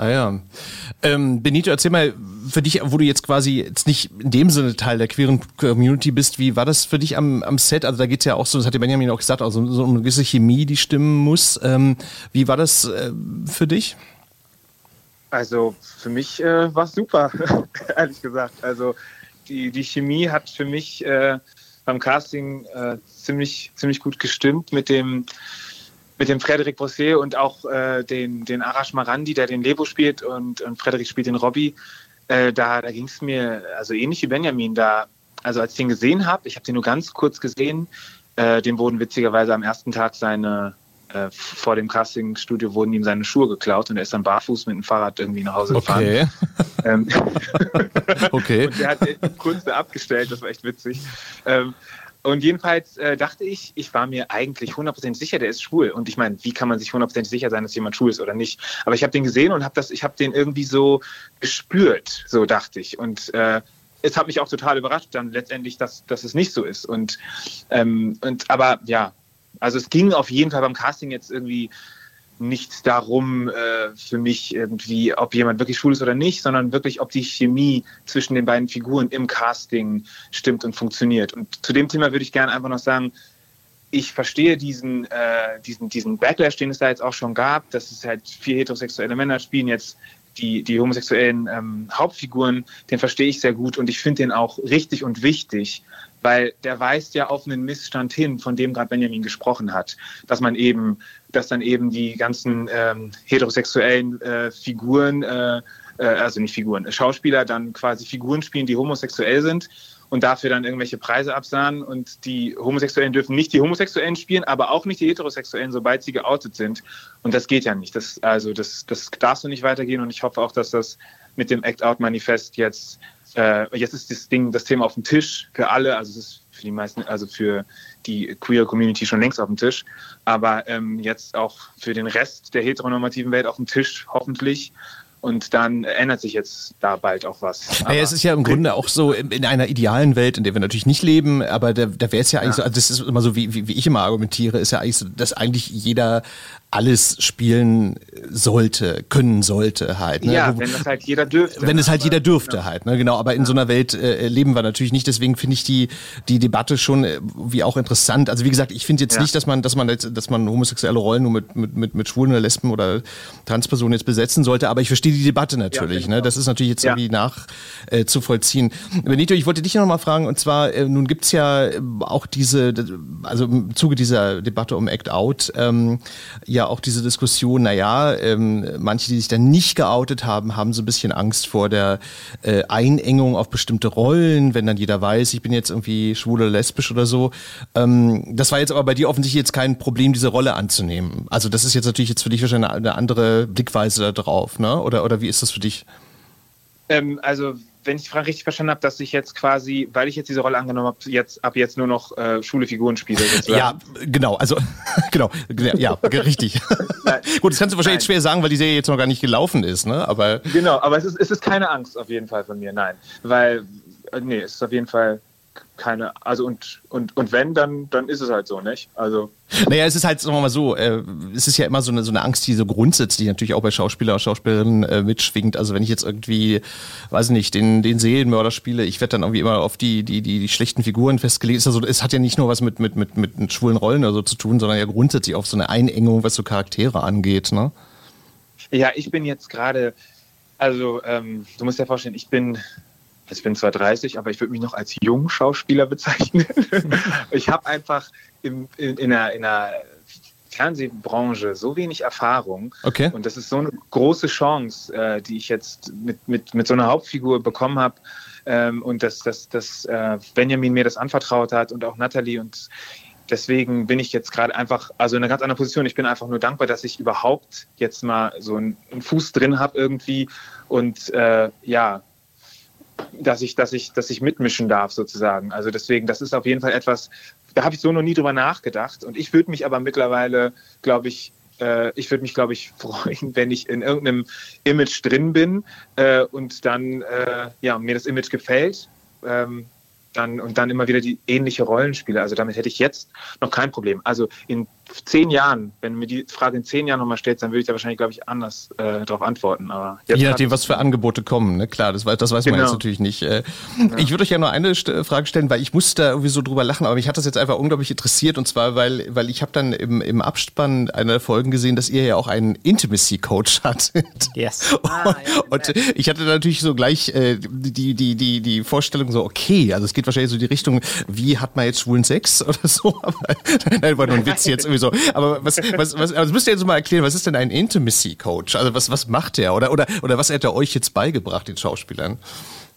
Ah ja. Ähm, Benito, erzähl mal, für dich, wo du jetzt quasi jetzt nicht in dem Sinne Teil der queeren Community bist, wie war das für dich am, am Set? Also da geht es ja auch so, das hat der Benjamin auch gesagt, also so eine gewisse Chemie, die stimmen muss. Ähm, wie war das äh, für dich? Also für mich äh, war es super, ehrlich gesagt. Also die, die Chemie hat für mich äh, beim Casting äh, ziemlich, ziemlich gut gestimmt mit dem mit dem Frederik Brosset und auch äh, den, den Arash Marandi, der den Lebo spielt und, und Frederik spielt den Robby. Äh, da da ging es mir also ähnlich wie Benjamin. Da, also als ich den gesehen habe, ich habe den nur ganz kurz gesehen, äh, dem wurden witzigerweise am ersten Tag seine, äh, vor dem Castingstudio wurden ihm seine Schuhe geklaut und er ist dann barfuß mit dem Fahrrad irgendwie nach Hause gefahren. Okay. Ähm, okay. und der hat kurz da abgestellt, das war echt witzig. Ähm, und jedenfalls äh, dachte ich, ich war mir eigentlich 100% sicher, der ist schwul. Und ich meine, wie kann man sich 100% sicher sein, dass jemand schwul ist oder nicht? Aber ich habe den gesehen und habe das, ich habe den irgendwie so gespürt, so dachte ich. Und äh, es hat mich auch total überrascht dann letztendlich, dass, dass es nicht so ist. Und, ähm, und aber ja, also es ging auf jeden Fall beim Casting jetzt irgendwie nicht darum äh, für mich irgendwie, ob jemand wirklich schwul ist oder nicht, sondern wirklich, ob die Chemie zwischen den beiden Figuren im Casting stimmt und funktioniert. Und zu dem Thema würde ich gerne einfach noch sagen, ich verstehe diesen, äh, diesen, diesen Backlash, den es da jetzt auch schon gab, dass es halt vier heterosexuelle Männer spielen jetzt die, die homosexuellen ähm, Hauptfiguren, den verstehe ich sehr gut und ich finde den auch richtig und wichtig, weil der weist ja auf einen Missstand hin, von dem gerade Benjamin gesprochen hat, dass man eben, dass dann eben die ganzen ähm, heterosexuellen äh, Figuren, äh, äh, also nicht Figuren, Schauspieler dann quasi Figuren spielen, die homosexuell sind und dafür dann irgendwelche Preise absahen und die Homosexuellen dürfen nicht die Homosexuellen spielen, aber auch nicht die Heterosexuellen, sobald sie geoutet sind. Und das geht ja nicht. Das, also das, das darf so nicht weitergehen und ich hoffe auch, dass das mit dem Act-Out-Manifest jetzt, äh, jetzt ist das Ding, das Thema auf dem Tisch für alle, also es ist für die meisten, also für die queer Community schon längst auf dem Tisch, aber ähm, jetzt auch für den Rest der heteronormativen Welt auf dem Tisch, hoffentlich. Und dann ändert sich jetzt da bald auch was. naja, es ist ja im Grunde auch so in, in, einer idealen Welt, in der wir natürlich nicht leben, aber da, da wäre es ja eigentlich ja. so, also das ist immer so, wie, wie, wie ich immer argumentiere, ist ja eigentlich so, dass eigentlich jeder alles spielen sollte, können sollte halt. Ne? Ja, wenn das halt jeder dürfte. Wenn es halt jeder dürfte ja. halt, ne? genau. Aber in ja. so einer Welt äh, leben wir natürlich nicht. Deswegen finde ich die die Debatte schon äh, wie auch interessant. Also wie gesagt, ich finde jetzt nicht, dass man dass man jetzt, dass man homosexuelle Rollen nur mit mit mit, mit Schwulen oder Lesben oder Transpersonen jetzt besetzen sollte. Aber ich verstehe die Debatte natürlich. ne? Genau. Das ist natürlich jetzt irgendwie nach äh, zu vollziehen. Benito, ich wollte dich noch mal fragen. Und zwar äh, nun gibt's ja äh, auch diese, also im Zuge dieser Debatte um Act Out. Ähm, ja ja auch diese Diskussion, naja, ähm, manche, die sich dann nicht geoutet haben, haben so ein bisschen Angst vor der äh, Einengung auf bestimmte Rollen, wenn dann jeder weiß, ich bin jetzt irgendwie schwul oder lesbisch oder so. Ähm, das war jetzt aber bei dir offensichtlich jetzt kein Problem, diese Rolle anzunehmen. Also das ist jetzt natürlich jetzt für dich wahrscheinlich eine andere Blickweise darauf, ne? Oder, oder wie ist das für dich? Ähm, also wenn ich die Frage richtig verstanden habe, dass ich jetzt quasi, weil ich jetzt diese Rolle angenommen habe, jetzt ab jetzt nur noch äh, schwule Figuren spiele. Sozusagen. Ja, genau, also genau, ja, richtig. Gut, das kannst du wahrscheinlich jetzt schwer sagen, weil die Serie jetzt noch gar nicht gelaufen ist, ne? Aber genau, aber es ist, es ist keine Angst auf jeden Fall von mir, nein, weil äh, nee, es ist auf jeden Fall keine, also und, und, und wenn, dann, dann ist es halt so, nicht? Also. Naja, es ist halt, sagen wir mal so, äh, es ist ja immer so eine, so eine Angst, die so grundsätzlich natürlich auch bei Schauspieler und Schauspielerinnen äh, mitschwingt. Also wenn ich jetzt irgendwie, weiß ich nicht, den, den Seelenmörder spiele, ich werde dann irgendwie immer auf die, die, die, die schlechten Figuren festgelegt. Also es hat ja nicht nur was mit, mit, mit, mit schwulen Rollen oder so zu tun, sondern ja grundsätzlich auf so eine Einengung, was so Charaktere angeht, ne? Ja, ich bin jetzt gerade, also ähm, du musst dir vorstellen, ich bin ich bin zwar 30, aber ich würde mich noch als Jungschauspieler bezeichnen. ich habe einfach im, in, in, einer, in einer Fernsehbranche so wenig Erfahrung. Okay. Und das ist so eine große Chance, äh, die ich jetzt mit, mit, mit so einer Hauptfigur bekommen habe. Ähm, und dass, dass, dass äh, Benjamin mir das anvertraut hat und auch Natalie. Und deswegen bin ich jetzt gerade einfach, also in einer ganz anderen Position. Ich bin einfach nur dankbar, dass ich überhaupt jetzt mal so einen, einen Fuß drin habe irgendwie. Und äh, ja, dass ich, dass ich, dass ich mitmischen darf sozusagen. Also deswegen, das ist auf jeden Fall etwas, da habe ich so noch nie drüber nachgedacht. Und ich würde mich aber mittlerweile, glaube ich, äh, ich würde mich, glaube ich, freuen, wenn ich in irgendeinem Image drin bin äh, und dann, äh, ja, mir das Image gefällt. Ähm, dann, und dann immer wieder die ähnliche Rollenspiele. Also damit hätte ich jetzt noch kein Problem. Also in zehn Jahren, wenn mir die Frage in zehn Jahren nochmal stellt, dann würde ich da wahrscheinlich, glaube ich, anders äh, darauf antworten. Aber Je nachdem, was für Angebote kommen, ne? Klar, das, weiß, das weiß genau. man jetzt natürlich nicht. Äh, ja. Ich würde euch ja nur eine Frage stellen, weil ich musste da irgendwie so drüber lachen, aber mich hat das jetzt einfach unglaublich interessiert und zwar, weil, weil ich habe dann im, im Abspann einer der Folgen gesehen, dass ihr ja auch einen Intimacy-Coach hattet. Yes. und, ah, ja, und ich hatte natürlich so gleich äh, die, die, die, die Vorstellung so, okay, also es geht wahrscheinlich so die Richtung, wie hat man jetzt schwulen Sex oder so, aber nein, war nur ein Witz jetzt irgendwie so. Aber was, was, was, also müsst ihr jetzt mal erklären, was ist denn ein Intimacy Coach? Also was, was macht der? Oder, oder, oder was hat er euch jetzt beigebracht, den Schauspielern?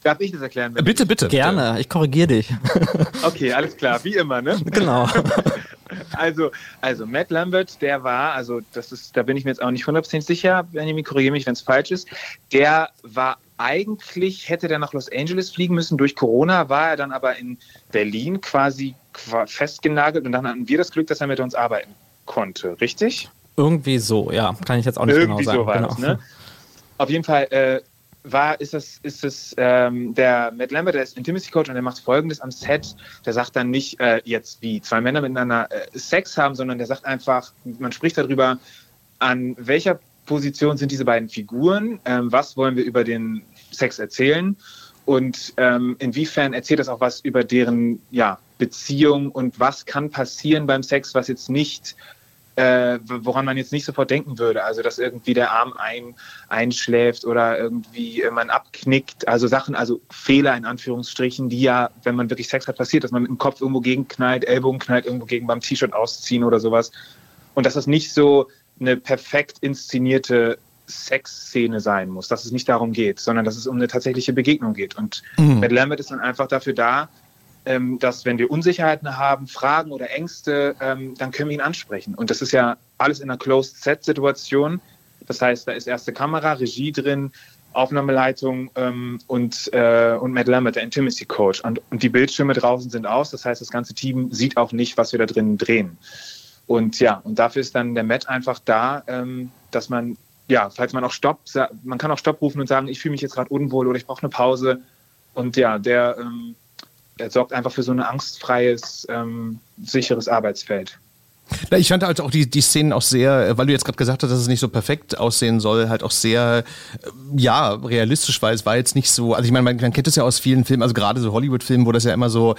Darf ich das erklären? Bitte, bitte. Gerne, ich korrigiere dich. Okay, alles klar, wie immer, ne? Genau. Also, also Matt Lambert, der war, also das ist, da bin ich mir jetzt auch nicht 100% sicher, Benjamin, korrigiere mich, wenn es falsch ist, der war eigentlich, hätte der nach Los Angeles fliegen müssen, durch Corona war er dann aber in Berlin quasi festgenagelt und dann hatten wir das Glück, dass er mit uns arbeiten konnte, richtig? Irgendwie so, ja. Kann ich jetzt auch nicht Irgendwie genau sagen. So war genau. das, ne? Auf jeden Fall äh, war, ist es, ist es ähm, der Matt Lambert, der ist Intimacy Coach und der macht folgendes am Set. Der sagt dann nicht äh, jetzt, wie zwei Männer miteinander äh, Sex haben, sondern der sagt einfach, man spricht darüber, an welcher Position sind diese beiden Figuren? Ähm, was wollen wir über den Sex erzählen? Und ähm, inwiefern erzählt das auch was über deren ja, Beziehung und was kann passieren beim Sex, was jetzt nicht äh, woran man jetzt nicht sofort denken würde. Also, dass irgendwie der Arm ein, einschläft oder irgendwie man abknickt. Also Sachen, also Fehler in Anführungsstrichen, die ja, wenn man wirklich Sex hat, passiert, dass man mit dem Kopf irgendwo gegenknallt, Ellbogen knallt irgendwo gegen beim T-Shirt ausziehen oder sowas. Und dass das nicht so eine perfekt inszenierte Sexszene sein muss, dass es nicht darum geht, sondern dass es um eine tatsächliche Begegnung geht. Und mhm. Matt Lambert ist dann einfach dafür da, ähm, dass wenn wir Unsicherheiten haben, Fragen oder Ängste, ähm, dann können wir ihn ansprechen. Und das ist ja alles in einer Closed-Set-Situation. Das heißt, da ist erste Kamera, Regie drin, Aufnahmeleitung ähm, und, äh, und Matt Lambert, der Intimacy Coach. Und, und die Bildschirme draußen sind aus. Das heißt, das ganze Team sieht auch nicht, was wir da drin drehen. Und ja, und dafür ist dann der Matt einfach da, ähm, dass man, ja, falls man auch Stopp, man kann auch Stopp rufen und sagen, ich fühle mich jetzt gerade unwohl oder ich brauche eine Pause. Und ja, der, ähm, er sorgt einfach für so ein angstfreies, ähm, sicheres Arbeitsfeld. Ich fand halt auch die, die Szenen auch sehr, weil du jetzt gerade gesagt hast, dass es nicht so perfekt aussehen soll, halt auch sehr, äh, ja, realistisch, weil es war jetzt nicht so, also ich meine, man, man kennt es ja aus vielen Filmen, also gerade so Hollywood-Filmen, wo das ja immer so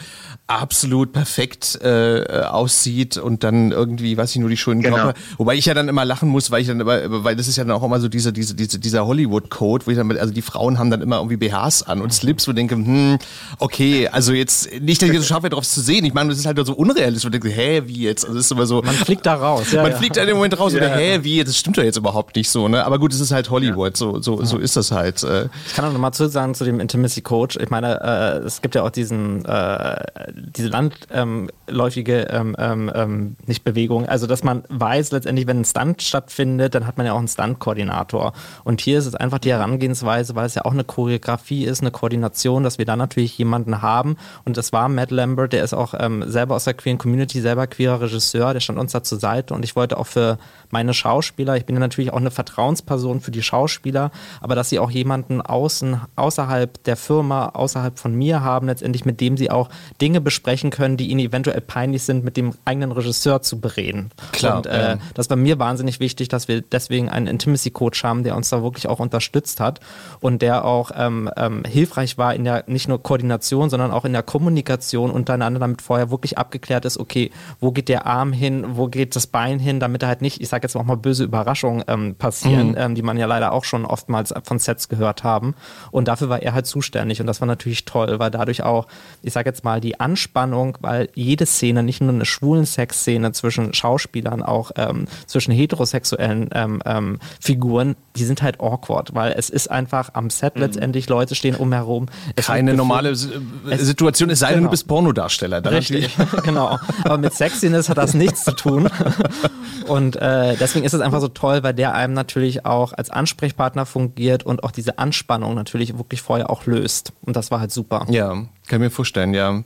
absolut perfekt äh, aussieht und dann irgendwie, weiß ich, nur die schönen genau. Körper. Wobei ich ja dann immer lachen muss, weil ich dann immer, weil das ist ja dann auch immer so diese, diese, diese, dieser Hollywood-Code, wo ich dann, also die Frauen haben dann immer irgendwie BHs an und Slips, wo ich denke, hm, okay, also jetzt, nicht, dass ich so scharf darauf zu sehen, ich meine, das ist halt so unrealistisch, und ich denke, hä, wie jetzt? Also das ist immer so, man fliegt da raus. Ja, man ja. fliegt da im Moment raus ja. oder hä, wie? Das stimmt doch jetzt überhaupt nicht so, ne? Aber gut, es ist halt Hollywood, so, so, so ist das halt. Äh. Ich kann auch nochmal zu sagen zu dem Intimacy Coach. Ich meine, äh, es gibt ja auch diesen, äh, diese landläufige, ähm, ähm, ähm, nicht Bewegung, also dass man weiß letztendlich, wenn ein Stunt stattfindet, dann hat man ja auch einen Stunt-Koordinator. Und hier ist es einfach die Herangehensweise, weil es ja auch eine Choreografie ist, eine Koordination, dass wir da natürlich jemanden haben. Und das war Matt Lambert, der ist auch ähm, selber aus der queeren Community, selber queerer Regisseur, der stand uns da zur Seite und ich wollte auch für meine Schauspieler, ich bin ja natürlich auch eine Vertrauensperson für die Schauspieler, aber dass sie auch jemanden außen, außerhalb der Firma, außerhalb von mir haben, letztendlich mit dem sie auch Dinge besprechen können, die ihnen eventuell peinlich sind, mit dem eigenen Regisseur zu bereden. Klar. Und äh, ja. das war mir wahnsinnig wichtig, dass wir deswegen einen Intimacy Coach haben, der uns da wirklich auch unterstützt hat und der auch ähm, ähm, hilfreich war in der nicht nur Koordination, sondern auch in der Kommunikation untereinander, damit vorher wirklich abgeklärt ist, okay, wo geht der Arm hin, wo geht das Bein hin, damit da halt nicht, ich sage jetzt auch mal böse Überraschungen ähm, passieren, mhm. ähm, die man ja leider auch schon oftmals von Sets gehört haben. Und dafür war er halt zuständig und das war natürlich toll, weil dadurch auch, ich sage jetzt mal, die Anspannung, weil jede Szene, nicht nur eine schwulen Sexszene zwischen Schauspielern, auch ähm, zwischen heterosexuellen ähm, ähm, Figuren, die sind halt awkward, weil es ist einfach am Set mhm. letztendlich, Leute stehen umherum. Keine normale Situation, es sei denn, genau. du bist Pornodarsteller. Richtig, genau. Aber mit Sexiness hat das nichts zu tun. Und äh, deswegen ist es einfach so toll, weil der einem natürlich auch als Ansprechpartner fungiert und auch diese Anspannung natürlich wirklich vorher auch löst. Und das war halt super. Ja, kann ich mir vorstellen, ja.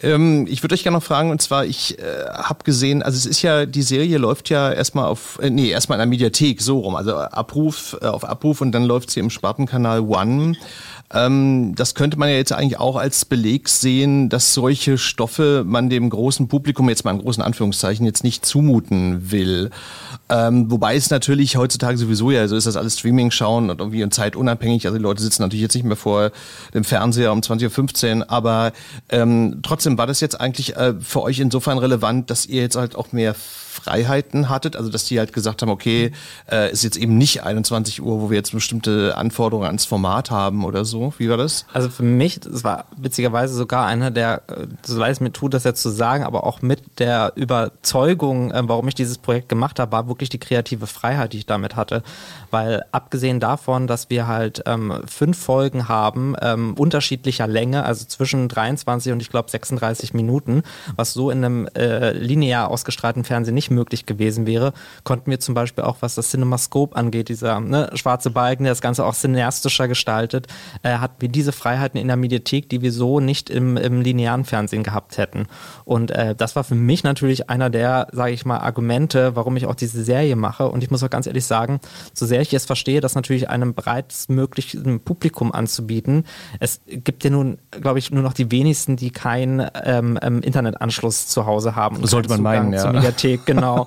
Ähm, ich würde euch gerne noch fragen, und zwar, ich äh, habe gesehen, also es ist ja, die Serie läuft ja erstmal auf, äh, nee, erstmal in der Mediathek, so rum, also Abruf, äh, auf Abruf und dann läuft sie im Spartenkanal One. Ähm, das könnte man ja jetzt eigentlich auch als Beleg sehen, dass solche Stoffe man dem großen Publikum jetzt mal in großen Anführungszeichen jetzt nicht zumuten will. Ähm, wobei es natürlich heutzutage sowieso ja so ist, dass alles Streaming schauen und irgendwie in Zeit unabhängig. Also die Leute sitzen natürlich jetzt nicht mehr vor dem Fernseher um 20.15 Uhr, aber ähm, trotzdem war das jetzt eigentlich äh, für euch insofern relevant, dass ihr jetzt halt auch mehr Freiheiten hattet, also dass die halt gesagt haben, okay, äh, ist jetzt eben nicht 21 Uhr, wo wir jetzt bestimmte Anforderungen ans Format haben oder so. Wie war das? Also für mich, das war witzigerweise sogar einer der, äh, so leid es mir tut, das jetzt zu sagen, aber auch mit der Überzeugung, äh, warum ich dieses Projekt gemacht habe, war wirklich die kreative Freiheit, die ich damit hatte. Weil abgesehen davon, dass wir halt ähm, fünf Folgen haben, ähm, unterschiedlicher Länge, also zwischen 23 und ich glaube 36 Minuten, was so in einem äh, linear ausgestrahlten Fernsehen nicht möglich gewesen wäre, konnten wir zum Beispiel auch, was das CinemaScope angeht, dieser ne, schwarze Balken, der das Ganze auch cineastischer gestaltet, äh, hatten wir diese Freiheiten in der Mediathek, die wir so nicht im, im linearen Fernsehen gehabt hätten. Und äh, das war für mich natürlich einer der, sage ich mal, Argumente, warum ich auch diese Serie mache. Und ich muss auch ganz ehrlich sagen, so sehr ich es verstehe, das natürlich einem breitestmöglichen Publikum anzubieten, es gibt ja nun, glaube ich, nur noch die wenigsten, die keinen ähm, ähm, Internetanschluss zu Hause haben. Sollte man meinen, ja. Zur Mediathek, genau.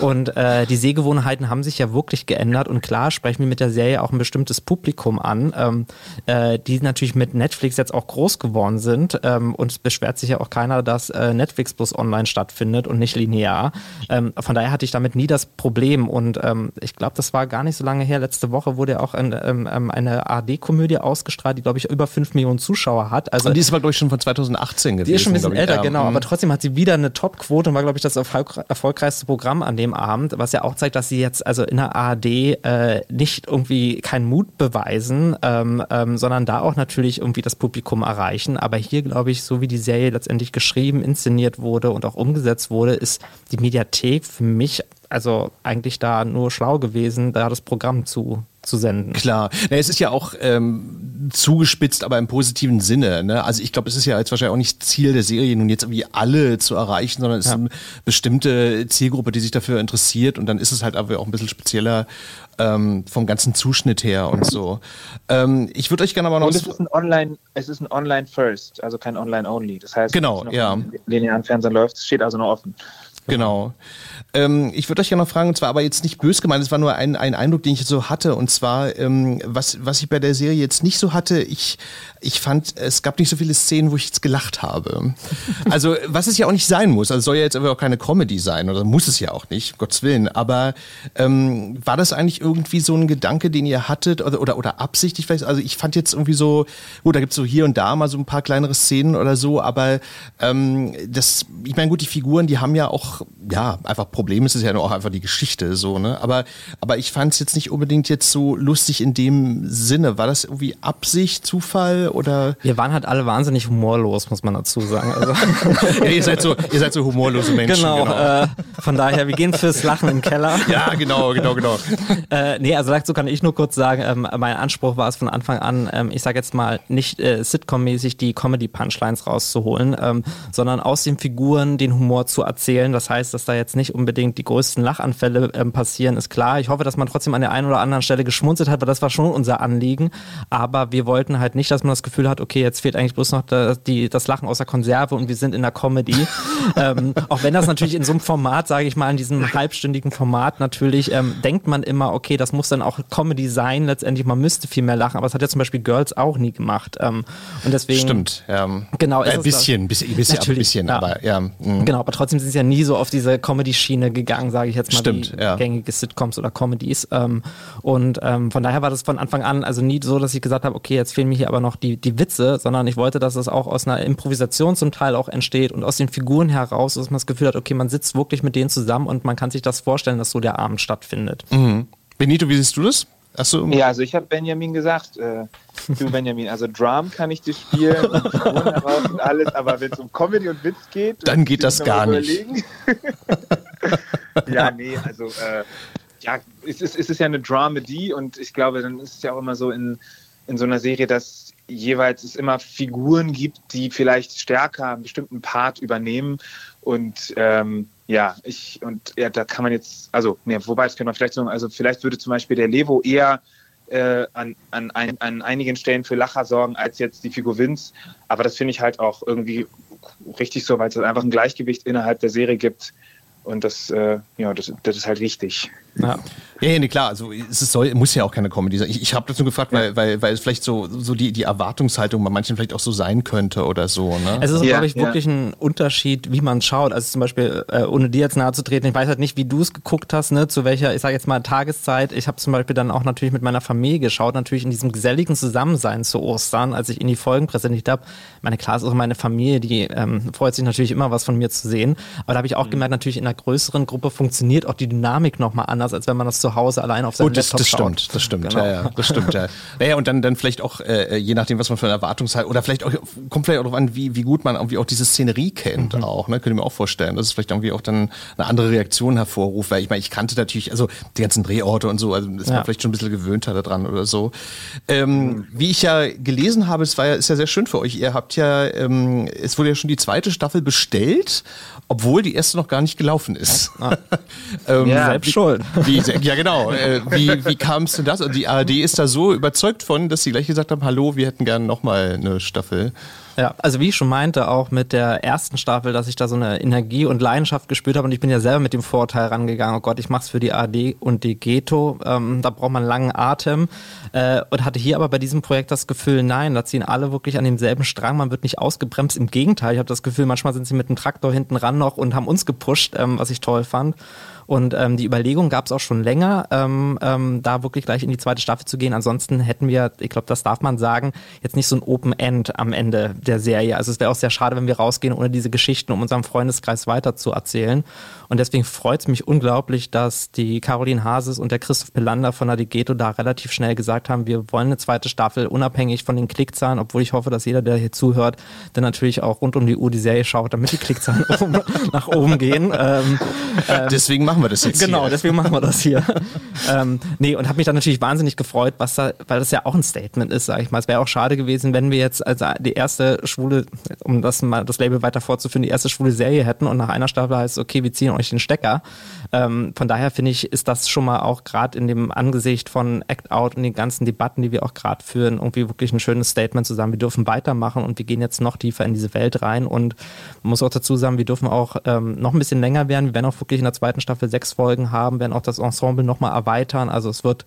und äh, die Sehgewohnheiten haben sich ja wirklich geändert. Und klar sprechen wir mit der Serie auch ein bestimmtes Publikum an, ähm, äh, die natürlich mit Netflix jetzt auch groß geworden sind. Ähm, und es beschwert sich ja auch keiner, dass äh, Netflix bloß online stattfindet und nicht linear. Ähm, von daher hatte ich damit nie das Problem. Und ähm, ich glaube, das war gar nicht so lange her. Letzte Woche wurde ja auch ein, ähm, ähm eine ARD-Komödie ausgestrahlt, die, glaube ich, über 5 Millionen Zuschauer hat. Also, und die ist aber, glaube ich, schon von 2018 gewesen. Die ist schon ein bisschen älter, genau. Aber trotzdem hat sie wieder eine Top-Quote und war, glaube ich, das erfolgreichste Programm an dem Abend, was ja auch zeigt, dass sie jetzt also in der ARD äh, nicht irgendwie keinen Mut beweisen, ähm, ähm, sondern da auch natürlich irgendwie das Publikum erreichen. Aber hier, glaube ich, so wie die Serie letztendlich geschrieben, inszeniert wurde und auch umgesetzt wurde, ist die Mediathek für mich also eigentlich da nur schlau gewesen, da das Programm zu zu senden. Klar. Ja, es ist ja auch ähm, zugespitzt, aber im positiven Sinne. Ne? Also ich glaube, es ist ja jetzt wahrscheinlich auch nicht Ziel der Serie, nun jetzt irgendwie alle zu erreichen, sondern es ja. ist eine bestimmte Zielgruppe, die sich dafür interessiert und dann ist es halt aber auch ein bisschen spezieller ähm, vom ganzen Zuschnitt her und so. Ähm, ich würde euch gerne aber noch... Und es ist ein Online, es ist ein Online First, also kein Online Only. Das heißt, genau, ja. linearen Fernsehen läuft, es steht also noch offen. Genau. Ähm, ich würde euch gerne noch fragen, und zwar aber jetzt nicht bös gemeint, es war nur ein, ein Eindruck, den ich so hatte. Und zwar, ähm, was, was ich bei der Serie jetzt nicht so hatte, ich, ich fand, es gab nicht so viele Szenen, wo ich jetzt gelacht habe. Also, was es ja auch nicht sein muss. Also soll ja jetzt aber auch keine Comedy sein, oder muss es ja auch nicht, um Gottes Willen. Aber ähm, war das eigentlich irgendwie so ein Gedanke, den ihr hattet, oder, oder, oder absichtlich vielleicht? Also ich fand jetzt irgendwie so, gut, da gibt es so hier und da mal so ein paar kleinere Szenen oder so, aber ähm, das, ich meine, gut, die Figuren, die haben ja auch, ja, einfach Probleme. Es ist ja nur auch einfach die Geschichte so, ne? Aber, aber ich fand es jetzt nicht unbedingt jetzt so lustig in dem Sinne. War das irgendwie Absicht, Zufall oder? Wir waren halt alle wahnsinnig humorlos, muss man dazu sagen. Also ja, ihr seid so, ihr seid so humorlose Menschen. Genau. genau. Äh, von daher, wir gehen fürs Lachen im Keller. Ja, genau, genau, genau. äh, nee, also dazu kann ich nur kurz sagen, ähm, mein Anspruch war es von Anfang an, ähm, ich sage jetzt mal, nicht äh, Sitcom-mäßig die Comedy-Punchlines rauszuholen, ähm, sondern aus den Figuren den Humor zu erzählen. Das heißt, dass da jetzt nicht unbedingt die größten Lachanfälle ähm, passieren, ist klar. Ich hoffe, dass man trotzdem an der einen oder anderen Stelle geschmunzelt hat, weil das war schon unser Anliegen. Aber wir wollten halt nicht, dass man das Gefühl hat, okay, jetzt fehlt eigentlich bloß noch das, die, das Lachen aus der Konserve und wir sind in der Comedy. ähm, auch wenn das natürlich in so einem Format, sage ich mal, in diesem halbstündigen Format natürlich, ähm, denkt man immer, okay, das muss dann auch Comedy sein. Letztendlich, man müsste viel mehr lachen. Aber das hat ja zum Beispiel Girls auch nie gemacht. Ähm, und deswegen. Stimmt, ja. Genau. Ein bisschen, bisschen, bisschen, natürlich, bisschen, ja. aber ja. Mh. Genau, aber trotzdem sind sie ja nie so auf diese Comedy-Schiene gegangen, sage ich jetzt mal, Stimmt, wie ja. gängige Sitcoms oder Comedies. Ähm, und ähm, von daher war das von Anfang an also nie so, dass ich gesagt habe, okay, jetzt fehlen mir hier aber noch die, die Witze, sondern ich wollte, dass es auch aus einer Improvisation zum Teil auch entsteht und aus den Figuren heraus, dass man das Gefühl hat, okay, man sitzt wirklich mit denen zusammen und man kann sich das vorstellen, dass so der Abend stattfindet. Mhm. Benito, wie siehst du das? Achso. Ja, also ich habe Benjamin gesagt, äh, du Benjamin, also Drum kann ich dir spielen heraus und alles, aber wenn es um Comedy und Witz geht, dann geht das gar nicht. ja, nee, also äh, ja, es ist, es ist ja eine Dramedy und ich glaube, dann ist es ja auch immer so in, in so einer Serie, dass jeweils es immer Figuren gibt, die vielleicht stärker einen bestimmten Part übernehmen und ähm, ja, ich, und ja, da kann man jetzt, also, nee, wobei, das könnte man vielleicht sagen, also vielleicht würde zum Beispiel der Levo eher äh, an, an, ein, an einigen Stellen für Lacher sorgen als jetzt die Figur Vince. Aber das finde ich halt auch irgendwie richtig so, weil es einfach ein Gleichgewicht innerhalb der Serie gibt. Und das, äh, ja, das, das ist halt wichtig. Ja. Ja, ja, nee, klar, also es soll, muss ja auch keine Comedy sein. Ich, ich habe das nur gefragt, weil, weil, weil es vielleicht so, so die, die Erwartungshaltung bei manchen vielleicht auch so sein könnte oder so. Ne? Es ist, ja, glaube ich, wirklich ein Unterschied, wie man schaut. Also zum Beispiel, äh, ohne dir jetzt nahe zu treten, ich weiß halt nicht, wie du es geguckt hast, ne, zu welcher, ich sage jetzt mal, Tageszeit. Ich habe zum Beispiel dann auch natürlich mit meiner Familie geschaut, natürlich in diesem geselligen Zusammensein zu Ostern, als ich in die Folgen präsentiert habe. Meine klar ist auch meine Familie, die ähm, freut sich natürlich immer, was von mir zu sehen. Aber da habe ich auch mhm. gemerkt, natürlich in einer größeren Gruppe funktioniert auch die Dynamik nochmal anders anders, als wenn man das zu Hause allein auf seinem das, Laptop das schaut. stimmt, das stimmt, Genau. ja, ja, das stimmt, ja. Naja, und dann, dann vielleicht auch, äh, je nachdem, was man für eine Erwartungshaltung, oder vielleicht auch, kommt vielleicht auch darauf an, wie, wie gut man irgendwie auch diese Szenerie kennt Mhm. auch, ne, könnte ich mir auch vorstellen, dass es vielleicht irgendwie auch dann eine andere Reaktion hervorruft, weil ich meine, ich kannte natürlich, also die ganzen Drehorte und so, also ist Ja. man vielleicht schon ein bisschen gewöhnter daran oder so. Ähm, Wie ich ja gelesen habe, es war ja, ist ja sehr schön für euch, ihr habt ja, ähm, es wurde ja schon die zweite Staffel bestellt, obwohl die erste noch gar nicht gelaufen ist. ähm, Ja. Selbst schuld. wie, ja, genau. Äh, wie wie kam es denn das? Und die ARD ist da so überzeugt von, dass sie gleich gesagt haben, hallo, wir hätten gerne nochmal eine Staffel. Ja, also wie ich schon meinte, auch mit der ersten Staffel, dass ich da so eine Energie und Leidenschaft gespürt habe und ich bin ja selber mit dem Vorteil rangegangen, oh Gott, ich mach's für die AD und die Ghetto, ähm, da braucht man einen langen Atem äh, und hatte hier aber bei diesem Projekt das Gefühl, nein, da ziehen alle wirklich an demselben Strang, man wird nicht ausgebremst, im Gegenteil, ich habe das Gefühl, manchmal sind sie mit dem Traktor hinten ran noch und haben uns gepusht, ähm, was ich toll fand. Und ähm, die Überlegung gab es auch schon länger, ähm, ähm, da wirklich gleich in die zweite Staffel zu gehen. Ansonsten hätten wir, ich glaube, das darf man sagen, jetzt nicht so ein Open End am Ende der Serie. Also es wäre auch sehr schade, wenn wir rausgehen, ohne diese Geschichten um unserem Freundeskreis weiter zu erzählen. Und deswegen freut es mich unglaublich, dass die Caroline Hases und der Christoph Pelander von der Digeto da relativ schnell gesagt haben, wir wollen eine zweite Staffel, unabhängig von den Klickzahlen, obwohl ich hoffe, dass jeder, der hier zuhört, dann natürlich auch rund um die Uhr die Serie schaut, damit die Klickzahlen oben, nach oben gehen. Ähm, Deswegen machen wir das jetzt Genau, hier. deswegen machen wir das hier. ähm, nee, und habe mich dann natürlich wahnsinnig gefreut, was da, weil das ja auch ein Statement ist, sag ich mal. Es wäre auch schade gewesen, wenn wir jetzt als die erste schwule, um das mal das Label weiter fortzuführen, die erste schwule Serie hätten und nach einer Staffel heißt, okay, wir ziehen euch den Stecker. Ähm, von daher finde ich, ist das schon mal auch gerade in dem Angesicht von Act Out und den ganzen Debatten, die wir auch gerade führen, irgendwie wirklich ein schönes Statement zu sagen, wir dürfen weitermachen und wir gehen jetzt noch tiefer in diese Welt rein und man muss auch dazu sagen, wir dürfen auch ähm, noch ein bisschen länger werden. Wir werden auch wirklich in der zweiten Staffel sechs Folgen haben, werden auch das Ensemble nochmal erweitern. Also es wird,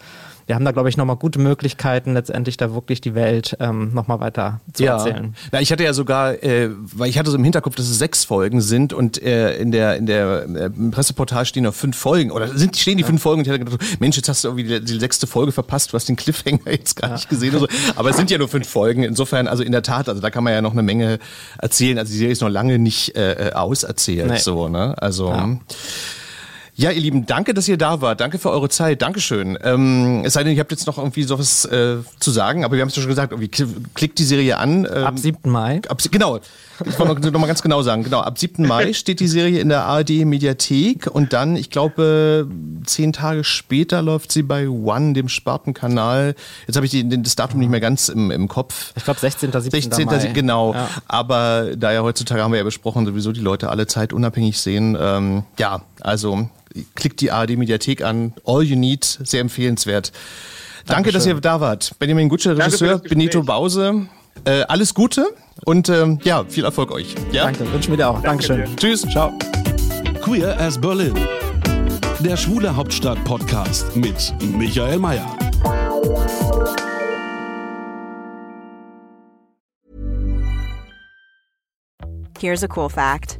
wir haben da glaube ich nochmal gute Möglichkeiten, letztendlich da wirklich die Welt ähm, nochmal weiter zu erzählen. Ja, ich hatte ja sogar, äh, weil ich hatte so im Hinterkopf, dass es sechs Folgen sind und äh, in der in der äh, im Presseportal stehen noch fünf Folgen oder sind stehen die fünf Folgen und ich hatte gedacht, Mensch, jetzt hast du irgendwie die, die sechste Folge verpasst, du hast den Cliffhanger jetzt gar nicht gesehen und so. Aber es sind ja nur fünf Folgen, insofern also in der Tat, also da kann man ja noch eine Menge erzählen. Also die Serie ist noch lange nicht äh, auserzählt, Nee. so ne? Also ja, ihr Lieben, danke, dass ihr da wart. Danke für eure Zeit. Dankeschön. Ähm, es sei denn, ihr habt jetzt noch irgendwie sowas äh, zu sagen, aber wir haben es ja schon gesagt, irgendwie kl- klickt die Serie an. Ähm, Ab 7. Mai. Ab, genau, ich wollte noch, noch mal ganz genau sagen. Genau, ab 7. Mai steht die Serie in der ARD Mediathek und dann, ich glaube, zehn Tage später läuft sie bei One, dem Spartenkanal. Jetzt habe ich die, das Datum nicht mehr ganz im, im Kopf. Ich glaube 16. 17. 16. Mai. Genau. Ja. Aber da ja heutzutage haben wir ja besprochen, sowieso die Leute alle Zeit unabhängig sehen. Ähm, ja, also klickt die ARD Mediathek an. All you need, sehr empfehlenswert. Danke, dass ihr da wart. Benjamin Gutsche, Danke Regisseur. Benito Bause. Äh, alles Gute und ähm, ja, viel Erfolg euch. Ja? Danke, wünschen wir dir auch. Dankeschön. dir. Tschüss. Ciao. Queer as Berlin. Der Schwule Hauptstadt Podcast mit Michael Mayer. Here's a cool fact